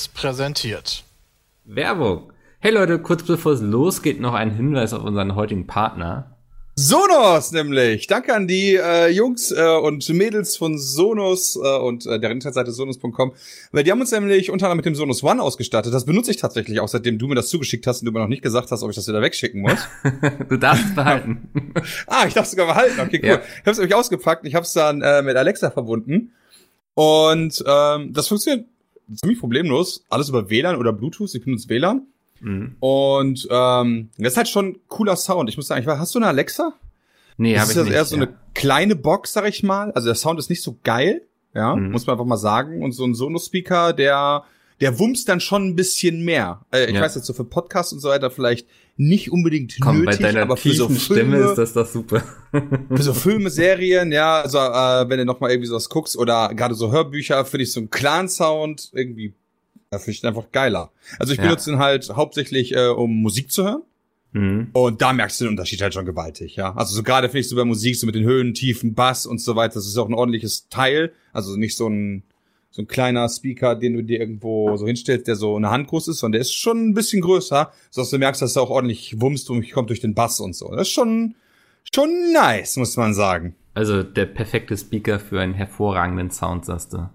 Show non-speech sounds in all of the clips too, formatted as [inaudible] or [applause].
Seriös präsentiert. Werbung. Hey Leute, kurz bevor es losgeht, noch ein Hinweis auf unseren heutigen Partner. Sonos nämlich. Danke an die äh, Jungs äh, und Mädels von Sonos äh, und äh, deren Internetseite sonos.com, weil die haben uns nämlich unter anderem mit dem Sonos One ausgestattet. Das benutze ich tatsächlich auch, seitdem du mir das zugeschickt hast und du mir noch nicht gesagt hast, ob ich das wieder wegschicken muss. [laughs] du darfst es behalten. [laughs] ah, ich darf es sogar behalten. Okay, cool. Ja. Ich habe es nämlich ausgepackt. Ich habe es dann äh, mit Alexa verbunden und ähm, das funktioniert ziemlich problemlos. Alles über WLAN oder Bluetooth. Ich benutze WLAN. Mhm. Und ähm, das ist halt schon cooler Sound. Ich muss sagen, ich weiß, hast du eine Alexa? Nee, habe ich das nicht. ist eher so ja. eine kleine Box, sag ich mal. Also der Sound ist nicht so geil, ja, mhm. muss man einfach mal sagen. Und so ein Sonos-Speaker, der der wumms dann schon ein bisschen mehr. Äh, ich ja. weiß jetzt so für Podcasts und so weiter vielleicht nicht unbedingt Komm, nötig, bei deiner aber für so Filme, Stimme ist das doch super. [laughs] für so Filme, Serien, ja, also äh, wenn du noch mal irgendwie sowas guckst oder gerade so Hörbücher, finde ich so einen Clan-Sound irgendwie da finde ich den einfach geiler. Also ich ja. benutze ihn halt hauptsächlich, äh, um Musik zu hören. Mhm. Und da merkst du den Unterschied halt schon gewaltig, ja. Also so gerade finde ich so bei Musik, so mit den Höhen, Tiefen, Bass und so weiter, das ist auch ein ordentliches Teil. Also nicht so ein, so ein kleiner Speaker, den du dir irgendwo so hinstellst, der so eine Hand groß ist, sondern der ist schon ein bisschen größer, sodass du merkst, dass er auch ordentlich wumst und kommt durch den Bass und so. Das ist schon, schon nice, muss man sagen. Also der perfekte Speaker für einen hervorragenden Sound, sagst du.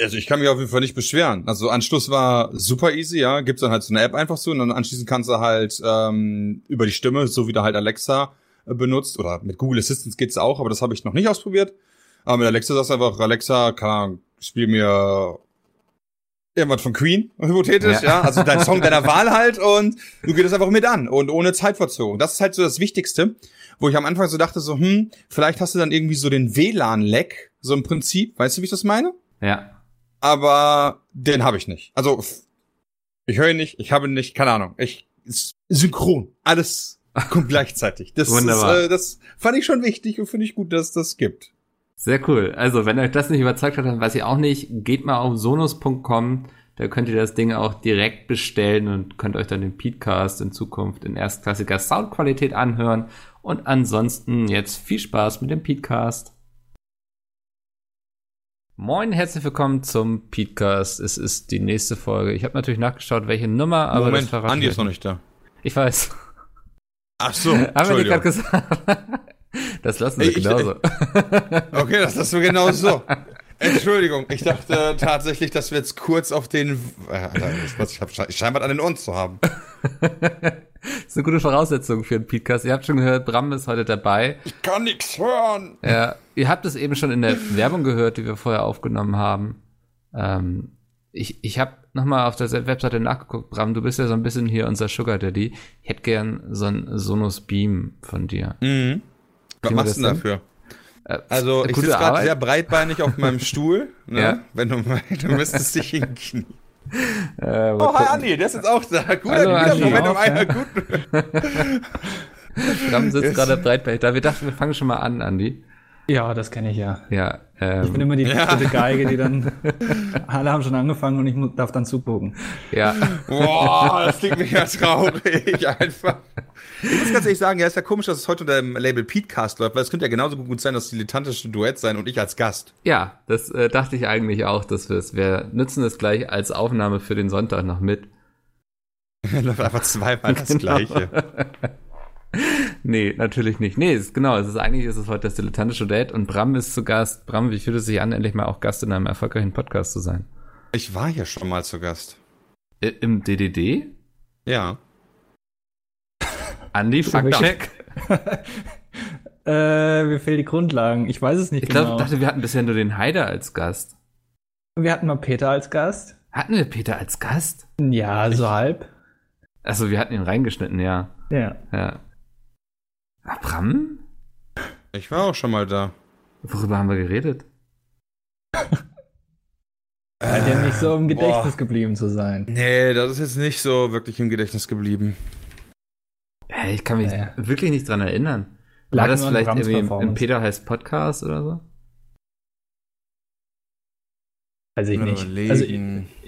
Also ich kann mich auf jeden Fall nicht beschweren. Also Anschluss war super easy, ja. Gibt's dann halt so eine App einfach so und dann anschließend kannst du halt ähm, über die Stimme, so wie du halt Alexa äh, benutzt oder mit Google Assistant geht's auch, aber das habe ich noch nicht ausprobiert. Aber mit Alexa sagst du einfach, Alexa, kann, spiel mir irgendwas von Queen, [laughs] hypothetisch, ja. ja. Also dein Song deiner Wahl halt und du gehst es einfach mit an und ohne Zeitverzögerung. Das ist halt so das Wichtigste, wo ich am Anfang so dachte so, hm, vielleicht hast du dann irgendwie so den WLAN-Leck, so im Prinzip. Weißt du, wie ich das meine? Ja aber den habe ich nicht. Also ich höre ihn nicht, ich habe ihn nicht, keine Ahnung. Ich synchron, alles kommt gleichzeitig. Das Wunderbar. Ist, äh, das fand ich schon wichtig und finde ich gut, dass das gibt. Sehr cool. Also, wenn euch das nicht überzeugt hat, dann weiß ich auch nicht. Geht mal auf sonos.com. Da könnt ihr das Ding auch direkt bestellen und könnt euch dann den Podcast in Zukunft in erstklassiger Soundqualität anhören. Und ansonsten jetzt viel Spaß mit dem Podcast. Moin, herzlich willkommen zum Podcast. Es ist die nächste Folge. Ich habe natürlich nachgeschaut, welche Nummer, aber Moment, das Andi ist noch nicht da. Ich weiß. Ach so, [laughs] Haben wir dir gerade gesagt? [laughs] Das lassen wir genauso. okay, das lassen wir genau so. Entschuldigung, ich dachte [laughs] tatsächlich, dass wir jetzt kurz auf den. Äh, ich habe scheinbar an den Ohren zu haben. [laughs] Das ist eine gute Voraussetzung für einen Podcast. Ihr habt schon gehört, Bram ist heute dabei. Ich kann nichts hören. Ja, ihr habt es eben schon in der Werbung gehört, die wir vorher aufgenommen haben. Ähm, ich ich habe nochmal auf der Webseite nachgeguckt. Bram, du bist ja so ein bisschen hier unser Sugar Daddy. Ich hätte gern so ein Sonos Beam von dir. Mhm. Was machst du denn dafür? Äh, also ich sitze gerade sehr breitbeinig auf meinem Stuhl. [laughs] Ne? Ja. Wenn du, [laughs] du müsstest dich hinknien. Äh, oh, hi Andi, der ist jetzt auch da. Guter Hallo, Andi, Moment um einer. Gut. Bram [laughs] sitzt gerade breitbeinig da. Wir dachten, wir fangen schon mal an, Andi. Ja, das kenne ich ja. Ja. Ähm, ich bin immer die ja. Geige, die dann alle haben schon angefangen und ich darf dann zugucken. Ja. Boah, das klingt mir ja traurig einfach. Ich muss ganz ehrlich sagen, ja, ist ja komisch, dass es heute unter dem Label Petecast läuft, weil es könnte ja genauso gut sein, dass dilettantische Duett sein und ich als Gast. Ja, das äh, dachte ich eigentlich auch, dass wir es. Wir nutzen es gleich als Aufnahme für den Sonntag noch mit. [laughs] läuft einfach zweimal das genau. Gleiche. [laughs] nee, natürlich nicht. Nee, ist, genau, es ist eigentlich ist es heute das dilettantische Date und Bram ist zu Gast. Bram, wie fühlt es sich an, endlich mal auch Gast in einem erfolgreichen Podcast zu sein? Ich war ja schon mal zu Gast. Im DDD? Ja. Andi, Faktcheck. [laughs] äh, mir fehlen die Grundlagen. Ich weiß es nicht ich genau. Ich dachte, wir hatten bisher nur den Heider als Gast. Wir hatten mal Peter als Gast. Hatten wir Peter als Gast? Ja, so halb. Also wir hatten ihn reingeschnitten, ja. Ja. Ja. Bram? Ich war auch schon mal da. Worüber haben wir geredet? [laughs] Scheint ja nicht so im Gedächtnis Boah. geblieben zu sein. Nee, das ist jetzt nicht so wirklich im Gedächtnis geblieben. Ja, ich kann mich ja. wirklich nicht dran erinnern. War das vielleicht irgendwie im, Peter heißt Podcast oder so? Weiß ich nicht. Also ich,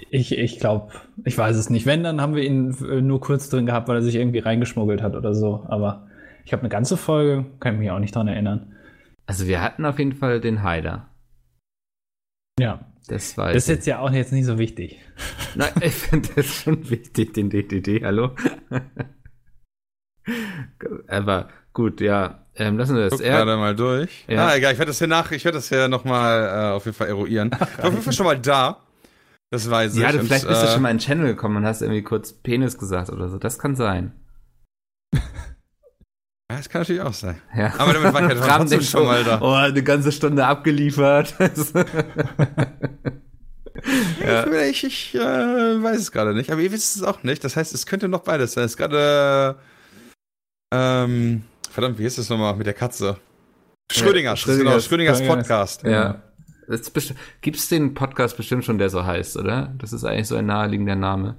ich, ich glaube, ich weiß es nicht. Wenn, dann haben wir ihn äh, nur kurz drin gehabt, weil er sich irgendwie reingeschmuggelt hat oder so. Aber ich habe eine ganze Folge, kann ich mich auch nicht dran erinnern. Also wir hatten auf jeden Fall den Heider. Ja. Das weiß Das ist jetzt ja auch jetzt nicht so wichtig. Nein, ich finde das schon wichtig, den DDD, hallo? [laughs] Aber gut, ja. Ähm, lassen wir das. Guck gerade mal durch. Ja. Ah, egal, ich werde das hier nach, ich werde das hier nochmal äh, auf jeden Fall eruieren. [laughs] ich war auf jeden Fall schon mal da. Das weiß ja, ich. Ja, vielleicht bist du äh, schon mal in den Channel gekommen und hast irgendwie kurz Penis gesagt oder so. Das kann sein. [laughs] Ja, das kann natürlich auch sein. Ja. Aber damit war ich ja trotzdem schon mal da. Oh, eine ganze Stunde abgeliefert. ja. Ich, ich äh, weiß es gerade nicht, aber ihr wisst es auch nicht. Das heißt, es könnte noch beides sein. Es ist gerade ähm, verdammt, wie ist das nochmal mit der Katze? Schrödingers, ja, Schrödingers, genau, Schrödingers Podcast. Ja. Gibt es den Podcast bestimmt schon, der so heißt, oder? Das ist eigentlich so ein naheliegender Name.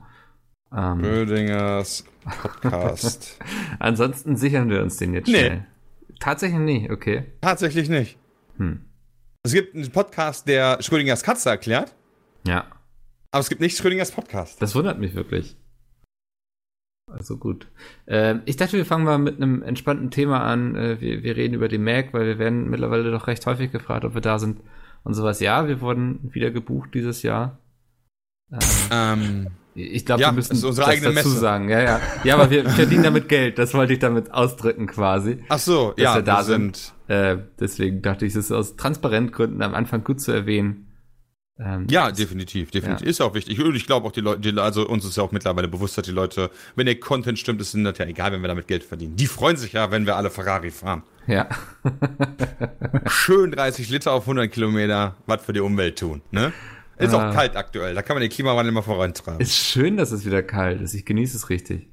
Ähm. Schrödingers Podcast. [laughs] Ansonsten sichern wir uns den jetzt nee. schnell. Tatsächlich nicht, okay. Tatsächlich nicht. Hm. Es gibt einen Podcast, der Schrödingers Katze erklärt. Ja. Aber es gibt nicht Schrödingers Podcast. Das wundert mich wirklich. Also gut. Ähm, ich dachte, wir fangen mal mit einem entspannten Thema an. Äh, wir, wir reden über die Mac, weil wir werden mittlerweile doch recht häufig gefragt, ob wir da sind und sowas. Ja, wir wurden wieder gebucht dieses Jahr. Ähm, ähm ich glaube, ja, wir müssen das, das dazu Messe. sagen. Ja, ja. Ja, aber wir verdienen damit Geld. Das wollte ich damit ausdrücken quasi. Ach so, ja, wir da sind. sind. Äh, deswegen dachte ich, es ist aus Transparentgründen am Anfang gut zu erwähnen. Ähm, ja, definitiv, definitiv. Ja. Ist auch wichtig. Und ich glaube auch, die Leute, also uns ist ja auch mittlerweile bewusst, dass die Leute, wenn der Content stimmt, ist es ja egal, wenn wir damit Geld verdienen. Die freuen sich ja, wenn wir alle Ferrari fahren. Ja. [laughs] Schön 30 Liter auf 100 Kilometer, was für die Umwelt tun, ne? Ist auch ah. kalt aktuell, da kann man den Klimawandel mal vorantreiben. Ist schön, dass es wieder kalt ist. Ich genieße es richtig.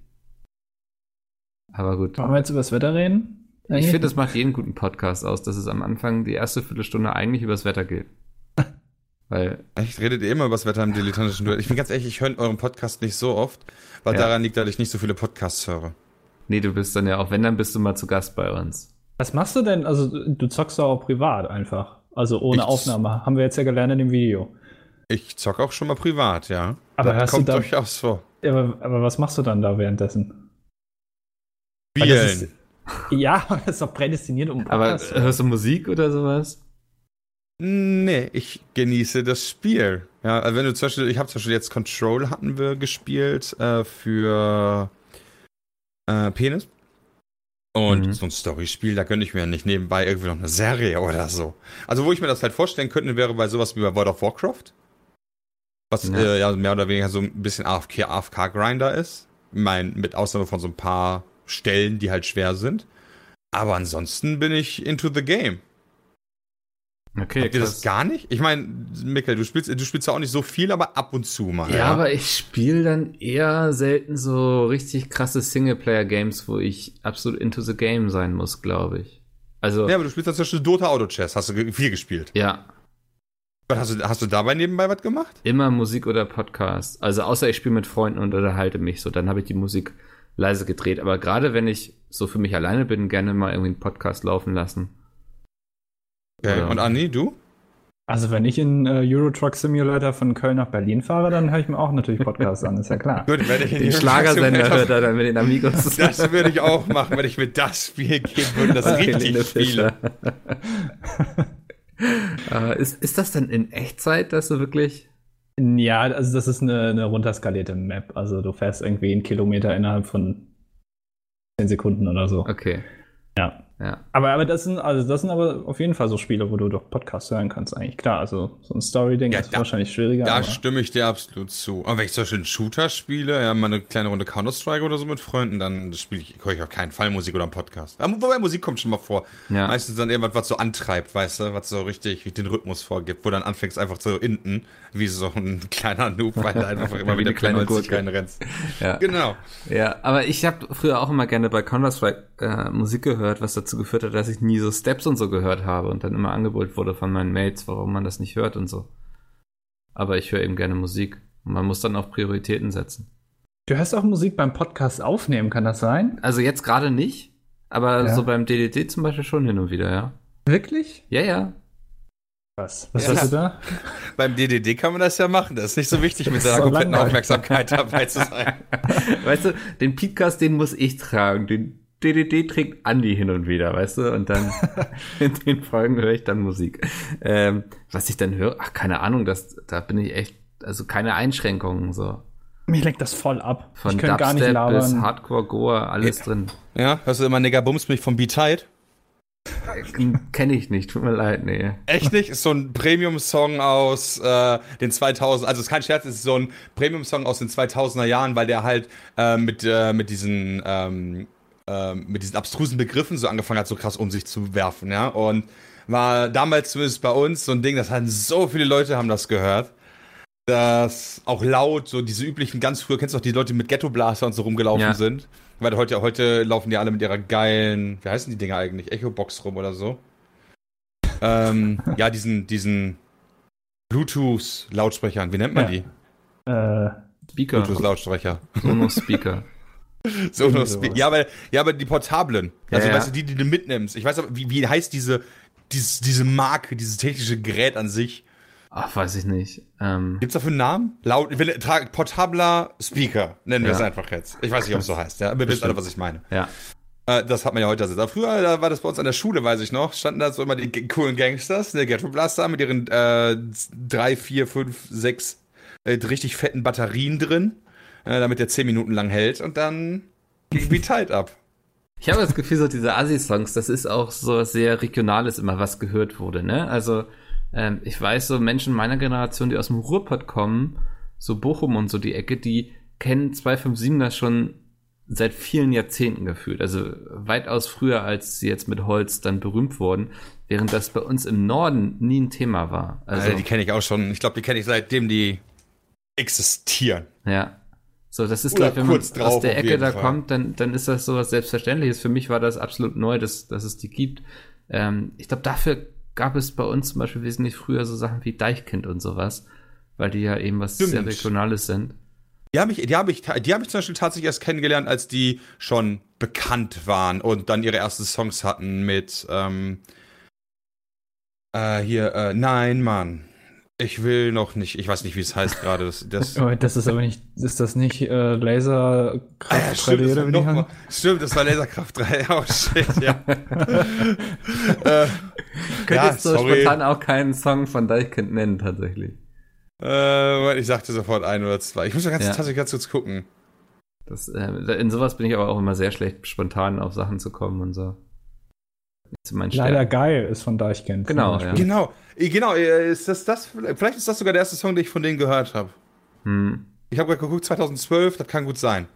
Aber gut. Wollen wir jetzt über das Wetter reden? Ich finde, das macht jeden guten Podcast aus, dass es am Anfang die erste Viertelstunde eigentlich über das Wetter geht. Weil. Echt, redet ihr immer über das Wetter im dilettantischen Duell? Ich bin ganz ehrlich, ich höre euren Podcast nicht so oft, weil ja. daran liegt, dass ich nicht so viele Podcasts höre. Nee, du bist dann ja auch, wenn, dann bist du mal zu Gast bei uns. Was machst du denn? Also, du zockst auch privat einfach. Also ohne ich Aufnahme. Haben wir jetzt ja gelernt in dem Video. Ich zock auch schon mal privat, ja. Aber das kommt da, durchaus vor. Aber, aber, was machst du dann da währenddessen? Spielen. ja, [laughs] das ist doch prädestiniert um Podcast. Aber hörst du Musik oder sowas? Nee, ich genieße das Spiel. Ja, also wenn du zum Beispiel, ich habe zum Beispiel jetzt Control hatten wir gespielt äh, für äh, Penis. Und mhm. so ein Storyspiel, da könnte ich mir nicht nebenbei irgendwie noch eine Serie oder so. Also wo ich mir das halt vorstellen könnte, wäre bei sowas wie bei World of Warcraft. Was ja, äh, ja mehr oder weniger so ein bisschen AFK, AFK-Grinder ist. Ich meine, mit Ausnahme von so ein paar Stellen, die halt schwer sind. Aber ansonsten bin ich into the game. Okay, Habt ihr das gar nicht? Ich meine, Mikkel, du spielst, du spielst ja auch nicht so viel, aber ab und zu mal. Ja, ja? aber ich spiele dann eher selten so richtig krasse Singleplayer-Games, wo ich absolut into the game sein muss, glaube ich. Also. Ja, aber du spielst dann zum Beispiel Dota Auto Chess, hast du viel gespielt. Ja. Hast du, hast du dabei nebenbei was gemacht? Immer Musik oder Podcast. Also außer ich spiele mit Freunden und unterhalte mich so, dann habe ich die Musik leise gedreht. Aber gerade wenn ich so für mich alleine bin, gerne mal irgendwie einen Podcast laufen lassen. Okay. Und Anni, du? Also wenn ich in äh, Euro Truck Simulator von Köln nach Berlin fahre, dann höre ich mir auch natürlich Podcasts an, ist ja klar. Gut, wenn ich in den Schlagersender hört er dann mit den Amigos. [laughs] Das würde ich auch machen, wenn ich mir das Spiel geben würde, das richtig spiele. uh, [laughs] ist, ist das denn in Echtzeit, dass du wirklich... Ja, also das ist eine, eine runterskalierte Map. Also du fährst irgendwie einen Kilometer innerhalb von 10 Sekunden oder so. Okay. Ja. Ja. Aber, aber das sind, also das sind aber auf jeden Fall so Spiele, wo du doch Podcasts hören kannst, eigentlich. Klar, also so ein Story-Ding ja, ist da, wahrscheinlich schwieriger. Da stimme ich dir absolut zu. Aber wenn ich zum Beispiel einen Shooter spiele, ja, mal eine kleine Runde Counter-Strike oder so mit Freunden, dann spiele ich, höre ich auf keinen Fall Musik oder einen Podcast. Aber wobei Musik kommt schon mal vor. Ja. Meistens dann irgendwas, was so antreibt, weißt du, was so richtig den Rhythmus vorgibt, wo dann anfängst einfach zu inden, wie so ein [laughs] kleiner Noob, weil du einfach [laughs] immer wieder kleine Gurke reinrennst. Ja. Genau. Ja, aber ich habe früher auch immer gerne bei Counter-Strike äh, Musik gehört, was dazu geführt hat, dass ich nie so Steps und so gehört habe und dann immer angeboten wurde von meinen Mates, warum man das nicht hört und so. Aber ich höre eben gerne Musik. Und man muss dann auch Prioritäten setzen. Du hörst auch Musik beim Podcast aufnehmen, kann das sein? Also jetzt gerade nicht, aber ja. so beim DDD zum Beispiel schon hin und wieder, ja. Wirklich? Ja, ja. Was? Was ja. hast du da? [laughs] Beim DDD kann man das ja machen. Das ist nicht so wichtig, mit seiner kompletten Aufmerksamkeit [laughs] dabei zu sein. Weißt du, den Podcast, den muss ich tragen. Den DDD trägt Andi hin und wieder, weißt du? Und dann [laughs] in den Folgen höre ich dann Musik. Ähm, was ich dann höre, ach, keine Ahnung, das, da bin ich echt, also keine Einschränkungen so. Mich lenkt das voll ab. Von ich Dubstep gar nicht labern. bis Hardcore, Goa, alles ja. drin. Ja, hörst du immer Nigga Bums mich vom B-Tide? Kenne ich nicht, tut mir leid, nee. Echt nicht? Ist so ein Premium-Song aus äh, den 2000, also ist kein Scherz, ist so ein Premium-Song aus den 2000er Jahren, weil der halt äh, mit, äh, mit diesen ähm, äh, mit diesen abstrusen Begriffen so angefangen hat, so krass um sich zu werfen, ja. Und war damals zumindest bei uns so ein Ding, das hatten so viele Leute haben das gehört. dass auch laut, so diese üblichen, ganz früher, kennst du auch die Leute, die mit Ghetto-Blaster und so rumgelaufen ja. sind? Weil heute, heute laufen die alle mit ihrer geilen, wie heißen die Dinger eigentlich? Echo-Box rum oder so. ähm, [laughs] ja, diesen, diesen Bluetooth-Lautsprechern, wie nennt man ja. die? Äh, Speaker. Bluetooth-Lautsprecher. Sonos-Speaker. [laughs] Sonos-Speaker. Ja, aber, ja, aber die portablen. Also, ja, weißt du, die, die du mitnimmst. Ich weiß aber, wie, wie heißt diese, diese, diese Marke, dieses technische Gerät an sich? Ach, weiß ich nicht. Ähm Gibt's dafür einen Namen? Laut, portabler Speaker, nennen ja. wir es einfach jetzt. Ich weiß nicht, ob es so heißt. Ja, wir wissen alle, was ich meine. Ja. Äh, das hat man ja heute also. Früher da war das bei uns an der Schule, weiß ich noch, standen da so immer die coolen Gangsters, der Ghetto Blaster mit ihren äh, drei, vier, fünf, sechs äh, richtig fetten Batterien drin, äh, damit der zehn Minuten lang hält und dann ging wie tight ab. Ich habe das Gefühl, so diese Assi-Songs, das ist auch so sehr regionales immer, was gehört wurde, ne? Also ähm, ich weiß, so Menschen meiner Generation, die aus dem Ruhrpott kommen, so Bochum und so die Ecke, die kennen 257 das schon seit vielen Jahrzehnten gefühlt. Also weitaus früher, als sie jetzt mit Holz dann berühmt wurden, während das bei uns im Norden nie ein Thema war. Also, also die kenne ich auch schon. Ich glaube, die kenne ich seitdem die existieren. Ja. So, das ist, glaube wenn man aus der Ecke da Fall. kommt, dann, dann ist das so was Selbstverständliches. Für mich war das absolut neu, dass, dass es die gibt. Ähm, ich glaube, dafür gab es bei uns zum Beispiel wesentlich früher so Sachen wie Deichkind und sowas, weil die ja eben was Stimmt. sehr Regionales sind. Die habe ich, die habe ich, die habe ich zum Beispiel tatsächlich erst kennengelernt, als die schon bekannt waren und dann ihre ersten Songs hatten mit ähm, äh, hier, äh, nein, Mann. Ich will noch nicht, ich weiß nicht, wie es heißt gerade. Das, das, [laughs] das ist aber nicht, ist das nicht äh, Laserkraft ah, ja, stimmt, 3D oder wie mal, Stimmt, das war Laserkraft 3. Oh shit, ja. [laughs] äh, Könntest ja, du sorry. spontan auch keinen Song von Deichkind nennen, tatsächlich. Äh, ich sagte sofort ein oder zwei. Ich muss ja ganz, ja. tatsächlich ganz kurz gucken. Das, äh, in sowas bin ich aber auch immer sehr schlecht, spontan auf Sachen zu kommen und so. Leider geil ist von Deichkind. Genau, ja. genau. Genau, äh, ist das das? Vielleicht ist das sogar der erste Song, den ich von denen gehört habe. Hm. Ich habe gerade geguckt, 2012, das kann gut sein.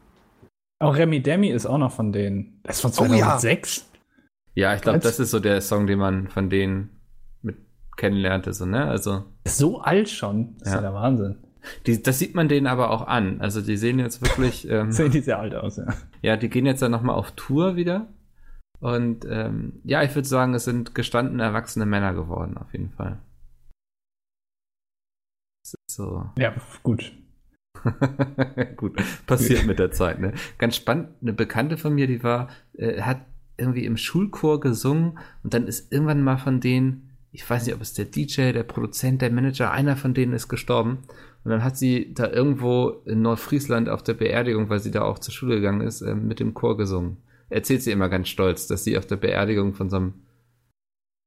Auch Remy Demi ist auch noch von denen. Das ist von 2006? Oh, ja. ja. ich glaube, das ist so der Song, den man von denen mit kennenlernte, so, ne? Also. So alt schon. Das ja. ist ja der Wahnsinn. Die, das sieht man denen aber auch an. Also die sehen jetzt wirklich. [laughs] Ähm, sehen die sehr alt aus, ja. Ja, die gehen jetzt dann nochmal auf Tour wieder. Und ähm, ja, ich würde sagen, es sind gestandene, erwachsene Männer geworden, auf jeden Fall. Das ist so. Ja, gut. [laughs] gut, passiert mit der Zeit, ne? Ganz spannend, eine Bekannte von mir, die war, äh, hat irgendwie im Schulchor gesungen und dann ist irgendwann mal von denen, ich weiß nicht, ob es der DJ, der Produzent, der Manager, einer von denen ist gestorben. Und dann hat sie da irgendwo in Nordfriesland auf der Beerdigung, weil sie da auch zur Schule gegangen ist, äh, mit dem Chor gesungen erzählt sie immer ganz stolz, dass sie auf der Beerdigung von so einem,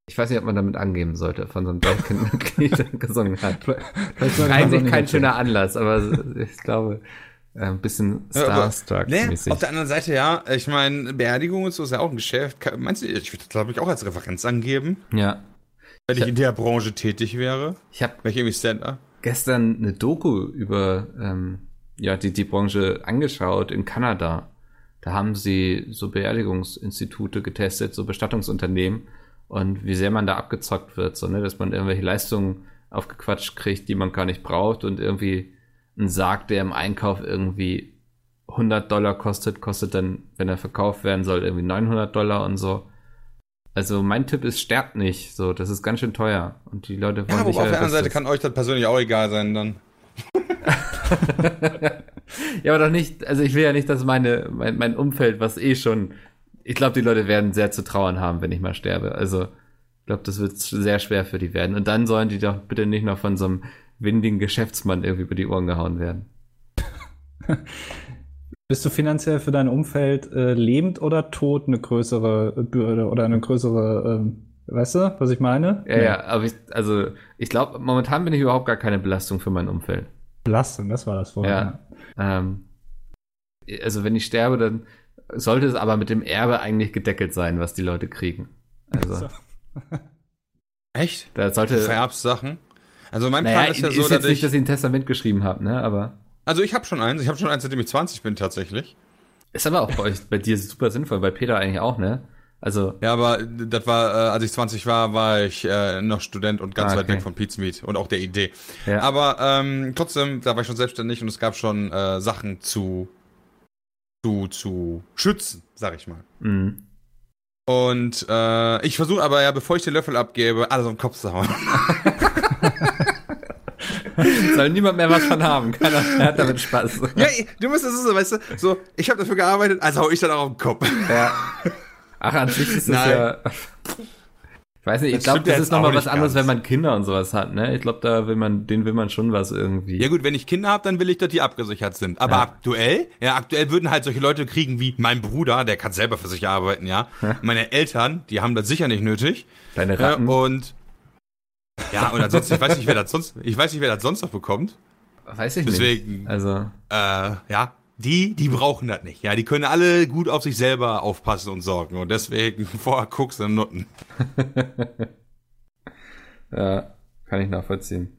ich weiß nicht, ob man damit angeben sollte, von so einem Deutschlandmitglied [laughs] gesungen hat. Eigentlich kein schöner Anlass, aber ich glaube, äh, ein bisschen Starstruck-mäßig. Nee, auf der anderen Seite, ja, ich meine, Beerdigung und so ist ja auch ein Geschäft. Meinst du, ich würde das, glaube ich, auch als Referenz angeben? Ja. Wenn ich, ich in der Branche tätig wäre. Ich habe gestern eine Doku über ähm, ja, die, die Branche angeschaut in Kanada. Da haben sie so Beerdigungsinstitute getestet, so Bestattungsunternehmen und wie sehr man da abgezockt wird, so, ne, dass man irgendwelche Leistungen aufgequatscht kriegt, die man gar nicht braucht und irgendwie ein Sarg, der im Einkauf irgendwie 100 Dollar kostet, kostet dann, wenn er verkauft werden soll, irgendwie 900 Dollar und so. Also mein Tipp ist, sterbt nicht. So, das ist ganz schön teuer. Und die Leute wollen ja, aber auf der anderen Seite kann euch das persönlich auch egal sein dann. [laughs] ja, aber doch nicht, also ich will ja nicht, dass meine, mein, mein Umfeld, was eh schon, ich glaube, die Leute werden sehr zu trauern haben, wenn ich mal sterbe. Also, ich glaube, das wird sehr schwer für die werden. Und dann sollen die doch bitte nicht noch von so einem windigen Geschäftsmann irgendwie über die Ohren gehauen werden. [laughs] Bist du finanziell für dein Umfeld äh, lebend oder tot eine größere Bürde oder eine größere, ähm, weißt du, was ich meine? Ja, ja, ja aber ich, also ich glaube, momentan bin ich überhaupt gar keine Belastung für mein Umfeld. Belastung, das war das vorher. Ja. Ähm, also wenn ich sterbe, dann sollte es aber mit dem Erbe eigentlich gedeckelt sein, was die Leute kriegen. Also. So. [laughs] Echt? Da sollte. Vererbssachen? Also mein naja, Plan ist ja so, ist jetzt dass nicht, dass ich ein Testament geschrieben habe, ne? Aber. Also ich habe schon eins. Ich habe schon eins, seitdem ich 20 bin tatsächlich. Ist aber auch bei euch, bei dir super sinnvoll, bei Peter eigentlich auch, ne? Also. Ja, aber das war, äh, als ich 20 war, war ich äh, noch Student und ganz ah, okay. weit weg von Pete's Meat und auch der Idee. Ja. Aber ähm, trotzdem, da war ich schon selbstständig und es gab schon äh, Sachen zu, zu, zu schützen, sag ich mal. Mhm. Und äh, ich versuche aber ja, bevor ich den Löffel abgebe, alles auf den Kopf zu hauen. [laughs] Soll niemand mehr was von haben. Keiner hat damit Spaß. Ja, du musst es so, weißt du, so, ich habe dafür gearbeitet, also hau ich dann auch auf den Kopf. Ja. [laughs] Ach, an sich ist das ja. Ich weiß nicht, ich glaube, das ist nochmal was anderes, wenn man Kinder und sowas hat, ne? Ich glaube, da will man, den will man schon was irgendwie. Ja gut, wenn ich Kinder habe, dann will ich, dass die abgesichert sind. Aber ja. aktuell, ja, aktuell würden halt solche Leute kriegen wie mein Bruder, der kann selber für sich arbeiten, ja. ja. Meine Eltern, die haben das sicher nicht nötig. Deine Ratten. Ja, und ja, und ansonsten, ich weiß nicht, wer das sonst, ich weiß nicht, wer das sonst noch bekommt. Weiß ich Deswegen, nicht. Also. Äh, ja, die, die brauchen das nicht. Ja, die können alle gut auf sich selber aufpassen und sorgen. Und deswegen [laughs] vorher guckst du Nutten. [laughs] ja, kann ich nachvollziehen.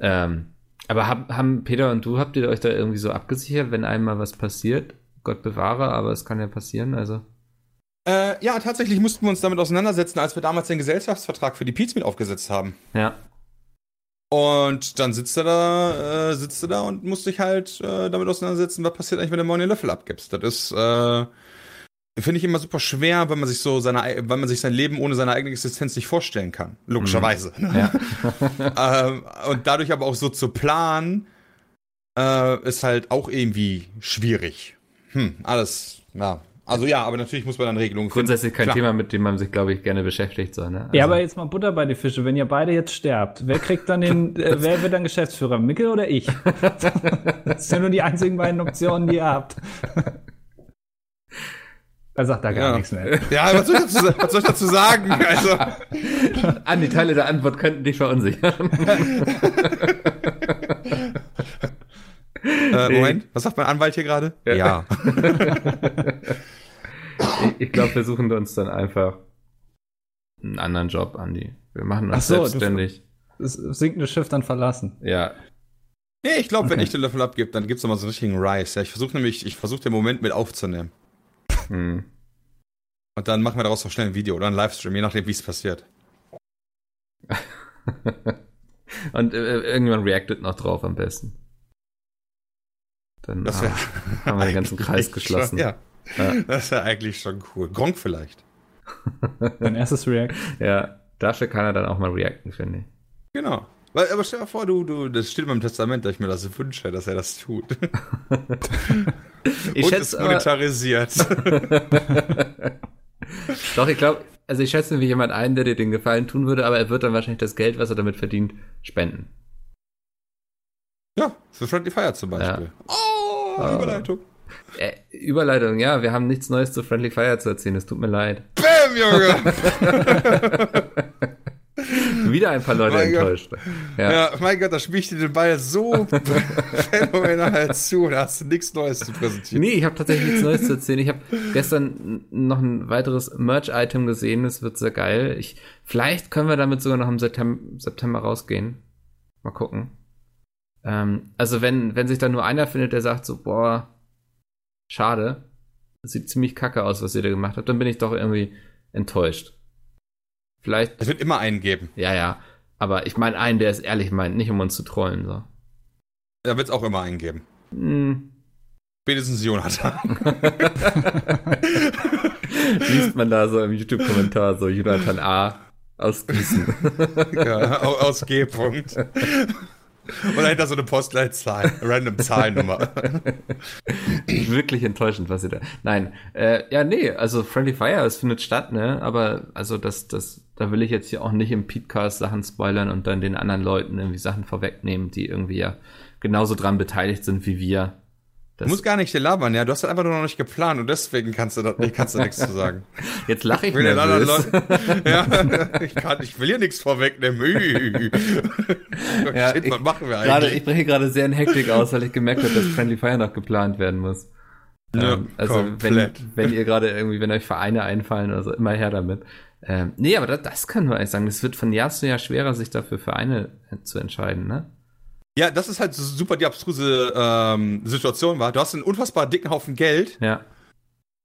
Ähm, aber hab, haben Peter und du, habt ihr euch da irgendwie so abgesichert, wenn einmal was passiert? Gott bewahre, aber es kann ja passieren, also. Äh, ja, tatsächlich mussten wir uns damit auseinandersetzen, als wir damals den Gesellschaftsvertrag für die Pizza mit aufgesetzt haben. Ja. Und dann sitzt er da, äh, sitzt er da und musst dich halt äh, damit auseinandersetzen, was passiert eigentlich, wenn du morgen den Löffel abgibst. Das ist, äh, finde ich immer super schwer, wenn man sich so seine, wenn man sich sein Leben ohne seine eigene Existenz nicht vorstellen kann. Logischerweise. Mhm. Ja. [laughs] ähm, und dadurch aber auch so zu planen, äh, ist halt auch irgendwie schwierig. Hm, alles, ja, also ja, aber natürlich muss man dann Regelungen finden. Grundsätzlich kein Klar. Thema, mit dem man sich, glaube ich, gerne beschäftigt. So, ne? Also ja, aber jetzt mal Butter bei die Fische. Wenn ihr beide jetzt sterbt, wer kriegt dann den, [laughs] äh, wer wird dann Geschäftsführer? Mickel oder ich? [laughs] das sind nur die einzigen beiden Optionen, die ihr habt. Er sagt da gar ja. nichts mehr. Ja, was soll, ich dazu, was soll ich dazu sagen? Also. [laughs] An die Teile der Antwort könnten dich verunsichern. Äh, Moment, was sagt mein Anwalt hier gerade? Ja. ja. Ich, ich glaube, wir suchen uns dann einfach einen anderen Job, Andi. Wir machen uns so, selbstständig. Das sinkende Schiff dann verlassen. Ja. Nee, ich glaube, okay. wenn ich den Löffel abgebe, dann gibt es nochmal so einen richtigen Rise. Ja, ich versuche nämlich, ich versuche den Moment mit aufzunehmen. Hm. Und dann machen wir daraus noch schnell ein Video oder ein Livestream, je nachdem, wie es passiert. [laughs] Und äh, irgendwann reactet noch drauf am besten. Dann das wär, haben wir den ganzen [laughs] Kreis geschlossen. Schon, ja. Ja. [laughs] Das wäre eigentlich schon cool. Gronk vielleicht. [laughs] Dein erstes React. Ja, dafür kann er dann auch mal reacten, finde ich. Genau. Weil, aber stell dir vor, du, du, das steht in meinem Testament, dass ich mir das wünsche, dass er das tut. [laughs] ich Und schätze, es monetarisiert. Doch, ich glaube, also ich schätze wie jemand ein, der dir den Gefallen tun würde, aber er wird dann wahrscheinlich das Geld, was er damit verdient, spenden. Ja, für Friendly Fire zum Beispiel. Ja. Oh, Oh, Überleitung. Äh, Überleitung, ja, wir haben nichts Neues zu Friendly Fire zu erzählen, es tut mir leid. Bam, Junge! [laughs] Wieder ein paar Leute mein enttäuscht. Ja. ja. mein Gott, da spiele ich dir den Ball so [laughs] phänomenal zu. Da hast du nichts Neues zu präsentieren. Nee, ich habe tatsächlich nichts Neues zu erzählen. Ich habe gestern noch ein weiteres Merch-Item gesehen. Das wird sehr geil. Ich, vielleicht können wir damit sogar noch im September, September rausgehen. Mal gucken. Ähm, also wenn, wenn sich da nur einer findet, der sagt so, boah, schade, das sieht ziemlich kacke aus, was ihr da gemacht habt, dann bin ich doch irgendwie enttäuscht. Vielleicht. Es wird immer einen geben. Ja, ja. Aber ich meine einen, der es ehrlich meint, nicht um uns zu trollen, so. Da wird es auch immer einen geben. Hm. Spätestens Jonathan. [laughs] Liest man da so im YouTube-Kommentar so Jonathan A. aus Gießen. ja, aus G. -Punkt. [laughs] Und dahinter so eine Postleitzahl, random Zahlnummer. [laughs] Wirklich enttäuschend, was ihr da. Nein, äh, ja, nee, also Friendly Fire, es findet statt, ne? Aber also das, das, da will ich jetzt hier auch nicht im Podcast Sachen spoilern und dann den anderen Leuten irgendwie Sachen vorwegnehmen, die irgendwie ja genauso dran beteiligt sind wie wir. Das du musst gar nicht labern, ja. Du hast halt einfach nur noch nicht geplant und deswegen kannst du, da, kannst du nichts zu sagen. [laughs] Jetzt lache ich mir nervös. [laughs] ja, ich, kann, ich will hier nichts vorwegnehmen. [laughs] ja, Shit, was machen wir eigentlich? Grade, ich breche gerade sehr in Hektik aus, weil ich gemerkt habe, dass Friendly Fire noch geplant werden muss. Ja, ähm, also wenn, wenn ihr gerade irgendwie, wenn euch Vereine einfallen oder so, immer her damit. Ähm, nee, aber das, das können wir eigentlich sagen. Es wird von Jahr zu Jahr schwerer, sich dafür Vereine zu entscheiden, ne? Ja, das ist halt super die abstruse ähm, Situation war. Du hast einen unfassbar dicken Haufen Geld. Ja.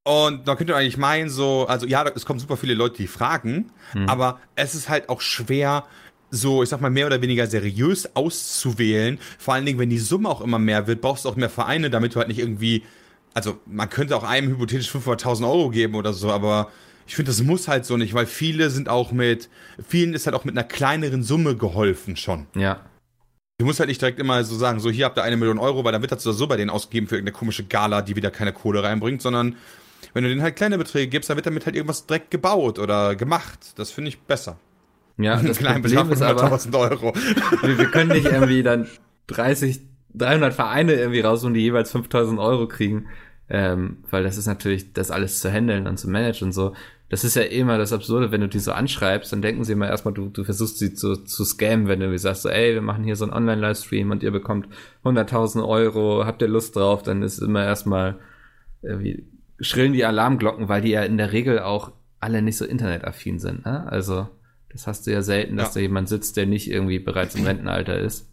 Und da könnt ihr eigentlich meinen, so, also ja, es kommen super viele Leute, die fragen, hm. aber es ist halt auch schwer, so, ich sag mal, mehr oder weniger seriös auszuwählen. Vor allen Dingen, wenn die Summe auch immer mehr wird, brauchst du auch mehr Vereine, damit du halt nicht irgendwie, also man könnte auch einem hypothetisch 500.000 Euro geben oder so, aber ich finde, das muss halt so nicht, weil viele sind auch mit, vielen ist halt auch mit einer kleineren Summe geholfen schon. Ja. Du musst halt nicht direkt immer so sagen, so hier habt ihr eine Million Euro, weil dann wird das so bei denen ausgegeben für irgendeine komische Gala, die wieder keine Kohle reinbringt, sondern wenn du denen halt kleine Beträge gibst, dann wird damit halt irgendwas direkt gebaut oder gemacht. Das finde ich besser. Ja, [laughs] das Kleinen Problem ist aber, Euro. [laughs] Wir, wir, können nicht irgendwie dann 30, 300 Vereine irgendwie raus und die jeweils 5000 Euro kriegen, ähm, weil das ist natürlich, das alles zu handeln und zu managen und so das ist ja immer das Absurde, wenn du die so anschreibst, dann denken sie immer erstmal, du, du versuchst sie zu, zu scammen, wenn du wie sagst, so, ey, wir machen hier so einen Online-Livestream und ihr bekommt 100.000 Euro, habt ihr Lust drauf, dann ist immer erstmal irgendwie schrillen die Alarmglocken, weil die ja in der Regel auch alle nicht so internetaffin sind. Ne? Also das hast du ja selten, dass ja. da jemand sitzt, der nicht irgendwie bereits im Rentenalter ist.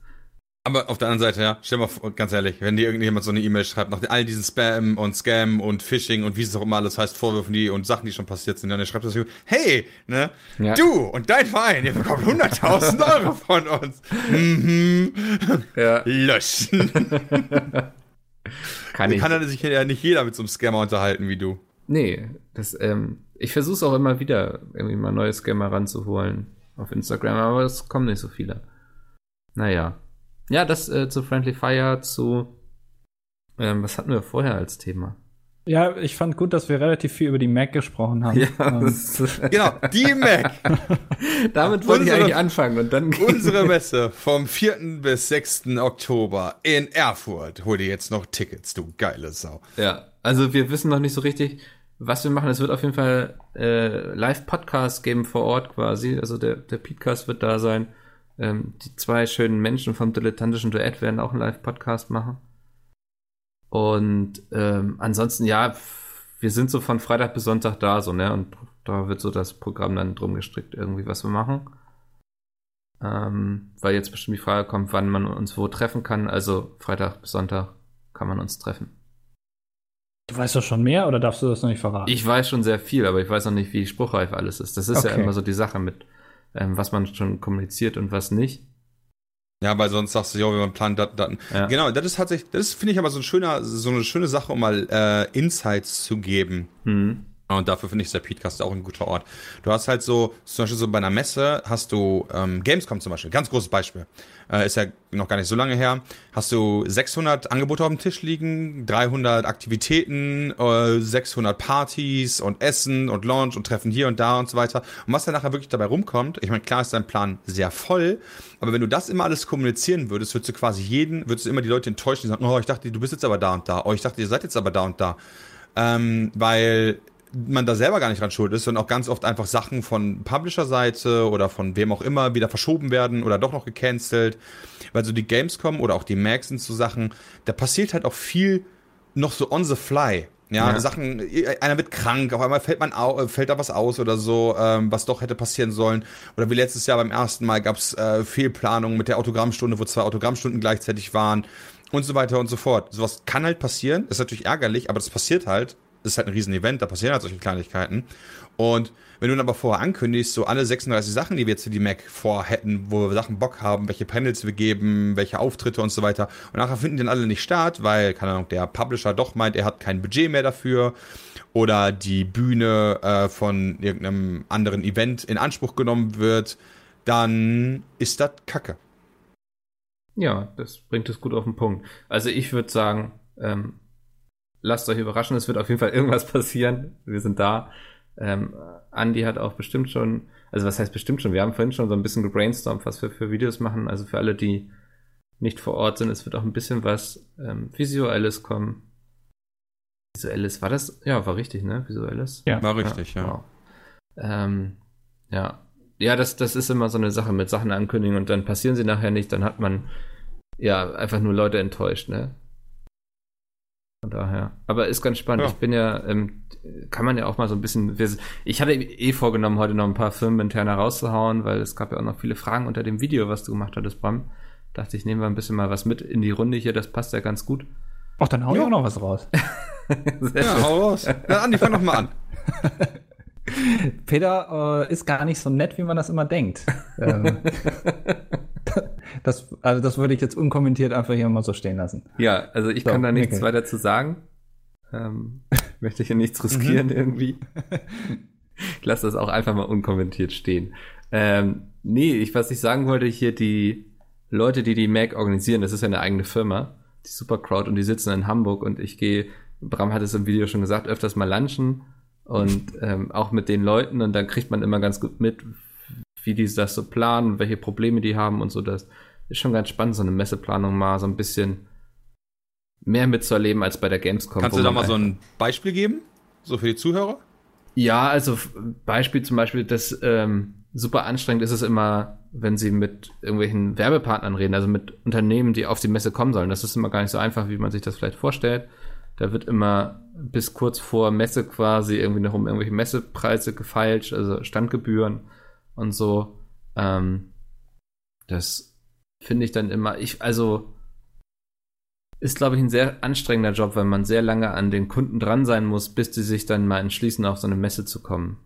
Aber auf der anderen Seite, ja, stell mal vor, ganz ehrlich, wenn dir irgendjemand so eine E-Mail schreibt, nach all diesen Spam und Scam und Phishing und wie es auch immer alles heißt, Vorwürfen die und Sachen, die schon passiert sind, dann schreibt das, hey, ne, ja. du und dein Verein, ihr bekommt 100.000 [laughs] Euro von uns. Mhm. Ja. Löschen. [laughs] kann ich. Kann sich ja nicht jeder mit so einem Scammer unterhalten wie du. Nee, das, ähm, ich versuche es auch immer wieder, irgendwie mal neue Scammer ranzuholen auf Instagram, aber es kommen nicht so viele. Naja. Ja, das äh, zu Friendly Fire, zu. Ähm, was hatten wir vorher als Thema? Ja, ich fand gut, dass wir relativ viel über die Mac gesprochen haben. Ja, [laughs] ähm. [laughs] [laughs] genau, die Mac. Damit wollte ich eigentlich anfangen und dann. unsere Messe vom 4. bis 6. Oktober in Erfurt. Hol dir jetzt noch Tickets, du geile Sau. Ja, also wir wissen noch nicht so richtig, was wir machen. Es wird auf jeden Fall äh, Live-Podcasts geben vor Ort quasi. Also der, der Podcast wird da sein. Ähm, die zwei schönen Menschen vom dilettantischen Duett werden auch einen Live-Podcast machen. Und ähm, ansonsten, ja, wir sind so von Freitag bis Sonntag da, so, ne? Und da wird so das Programm dann drum gestrickt, irgendwie, was wir machen. Ähm, weil jetzt bestimmt die Frage kommt, wann man uns wo treffen kann. Also Freitag bis Sonntag kann man uns treffen. Du weißt doch schon mehr oder darfst du das noch nicht verraten? Ich weiß schon sehr viel, aber ich weiß noch nicht, wie spruchreif alles ist. Das ist okay. ja immer so die Sache mit ähm, was man schon kommuniziert und was nicht. Ja, weil sonst sagst du, ja, wenn man plant Daten, Daten. Ja. Genau, das ist tatsächlich, das finde ich aber so ein schöner, so eine schöne Sache, um mal äh, Insights zu geben. Mhm. Und dafür finde ich der Podcast auch ein guter Ort. Du hast halt so, zum Beispiel so bei einer Messe hast du ähm, Gamescom zum Beispiel, ganz großes Beispiel. Äh, ist ja noch gar nicht so lange her. Hast du 600 Angebote auf dem Tisch liegen, 300 Aktivitäten, äh, 600 Partys und Essen und Launch und Treffen hier und da und so weiter. Und was dann nachher wirklich dabei rumkommt, ich meine, klar ist dein Plan sehr voll, aber wenn du das immer alles kommunizieren würdest, würdest du quasi jeden, würdest du immer die Leute enttäuschen, die sagen, oh, ich dachte, du bist jetzt aber da und da, oh, ich dachte, ihr seid jetzt aber da und da. Ähm, weil man da selber gar nicht dran schuld ist, sondern auch ganz oft einfach Sachen von Publisher-Seite oder von wem auch immer wieder verschoben werden oder doch noch gecancelt. Weil so die Gamescom oder auch die Macs sind so Sachen, da passiert halt auch viel noch so on the fly. Ja, ja. Sachen, einer wird krank, auf einmal fällt man au, fällt da was aus oder so, ähm, was doch hätte passieren sollen. Oder wie letztes Jahr beim ersten Mal gab's äh, Fehlplanungen mit der Autogrammstunde, wo zwei Autogrammstunden gleichzeitig waren und so weiter und so fort. Sowas kann halt passieren, ist natürlich ärgerlich, aber das passiert halt ist halt ein Riesen-Event, da passieren halt solche Kleinigkeiten. Und wenn du dann aber vorher ankündigst, so alle 36 Sachen, die wir jetzt für die Mac vorhätten, wo wir Sachen Bock haben, welche Panels wir geben, welche Auftritte und so weiter, und nachher finden die dann alle nicht statt, weil, keine Ahnung, der Publisher doch meint, er hat kein Budget mehr dafür oder die Bühne äh, von irgendeinem anderen Event in Anspruch genommen wird, dann ist das Kacke. Ja, das bringt es gut auf den Punkt. Also ich würde sagen, ähm, lasst euch überraschen, es wird auf jeden Fall irgendwas passieren. Wir sind da. Ähm, Andy hat auch bestimmt schon, also was heißt bestimmt schon, wir haben vorhin schon so ein bisschen gebrainstormt, was wir für Videos machen. Also für alle, die nicht vor Ort sind, es wird auch ein bisschen was ähm, Visuelles kommen. Visuelles, war das? Ja, war richtig, ne? Visuelles? Ja, war richtig, ja. Ja, wow. ähm, ja. ja das, das ist immer so eine Sache mit Sachen ankündigen und dann passieren sie nachher nicht, dann hat man ja einfach nur Leute enttäuscht, ne? Von daher. Aber ist ganz spannend. Ja. Ich bin ja, ähm, kann man ja auch mal so ein bisschen. Ich hatte eh vorgenommen, heute noch ein paar Firmen intern rauszuhauen, weil es gab ja auch noch viele Fragen unter dem Video, was du gemacht hattest, Bram. Dachte ich, nehmen wir ein bisschen mal was mit in die Runde hier, das passt ja ganz gut. Ach, dann hau ja. ich auch noch was raus. [laughs] ja, schön. hau raus. Ja, Andi, fang doch mal an. [laughs] Peter äh, ist gar nicht so nett, wie man das immer denkt. [laughs] ähm, [laughs] das, also das würde ich jetzt unkommentiert einfach hier mal so stehen lassen. Ja, also ich so, kann da nichts okay. weiter zu sagen. Ähm, [laughs] möchte hier nichts riskieren mhm. irgendwie. [laughs] Ich lasse das auch einfach mal unkommentiert stehen. Ähm, nee, ich, was ich sagen wollte, hier die Leute, die die Mac organisieren, das ist ja eine eigene Firma, die Supercrowd, und die sitzen in Hamburg und ich gehe, Bram hat es im Video schon gesagt, öfters mal lunchen und ähm, auch mit den Leuten und dann kriegt man immer ganz gut mit, wie die das so planen, welche Probleme die haben und so. Das ist schon ganz spannend, so eine Messeplanung mal so ein bisschen mehr mitzuerleben als bei der Gamescom. Kannst du da mal so ein Beispiel geben? So für die Zuhörer? Ja, also Beispiel zum Beispiel, das ähm, super anstrengend ist es immer, wenn sie mit irgendwelchen Werbepartnern reden, also mit Unternehmen, die auf die Messe kommen sollen. Das ist immer gar nicht so einfach, wie man sich das vielleicht vorstellt. Da wird immer bis kurz vor Messe quasi irgendwie noch um irgendwelche Messepreise gefeilscht, also Standgebühren und so. Ähm, das finde ich dann immer, ich, also ist, glaube ich, ein sehr anstrengender Job, weil man sehr lange an den Kunden dran sein muss, bis die sich dann mal entschließen, auf so eine Messe zu kommen.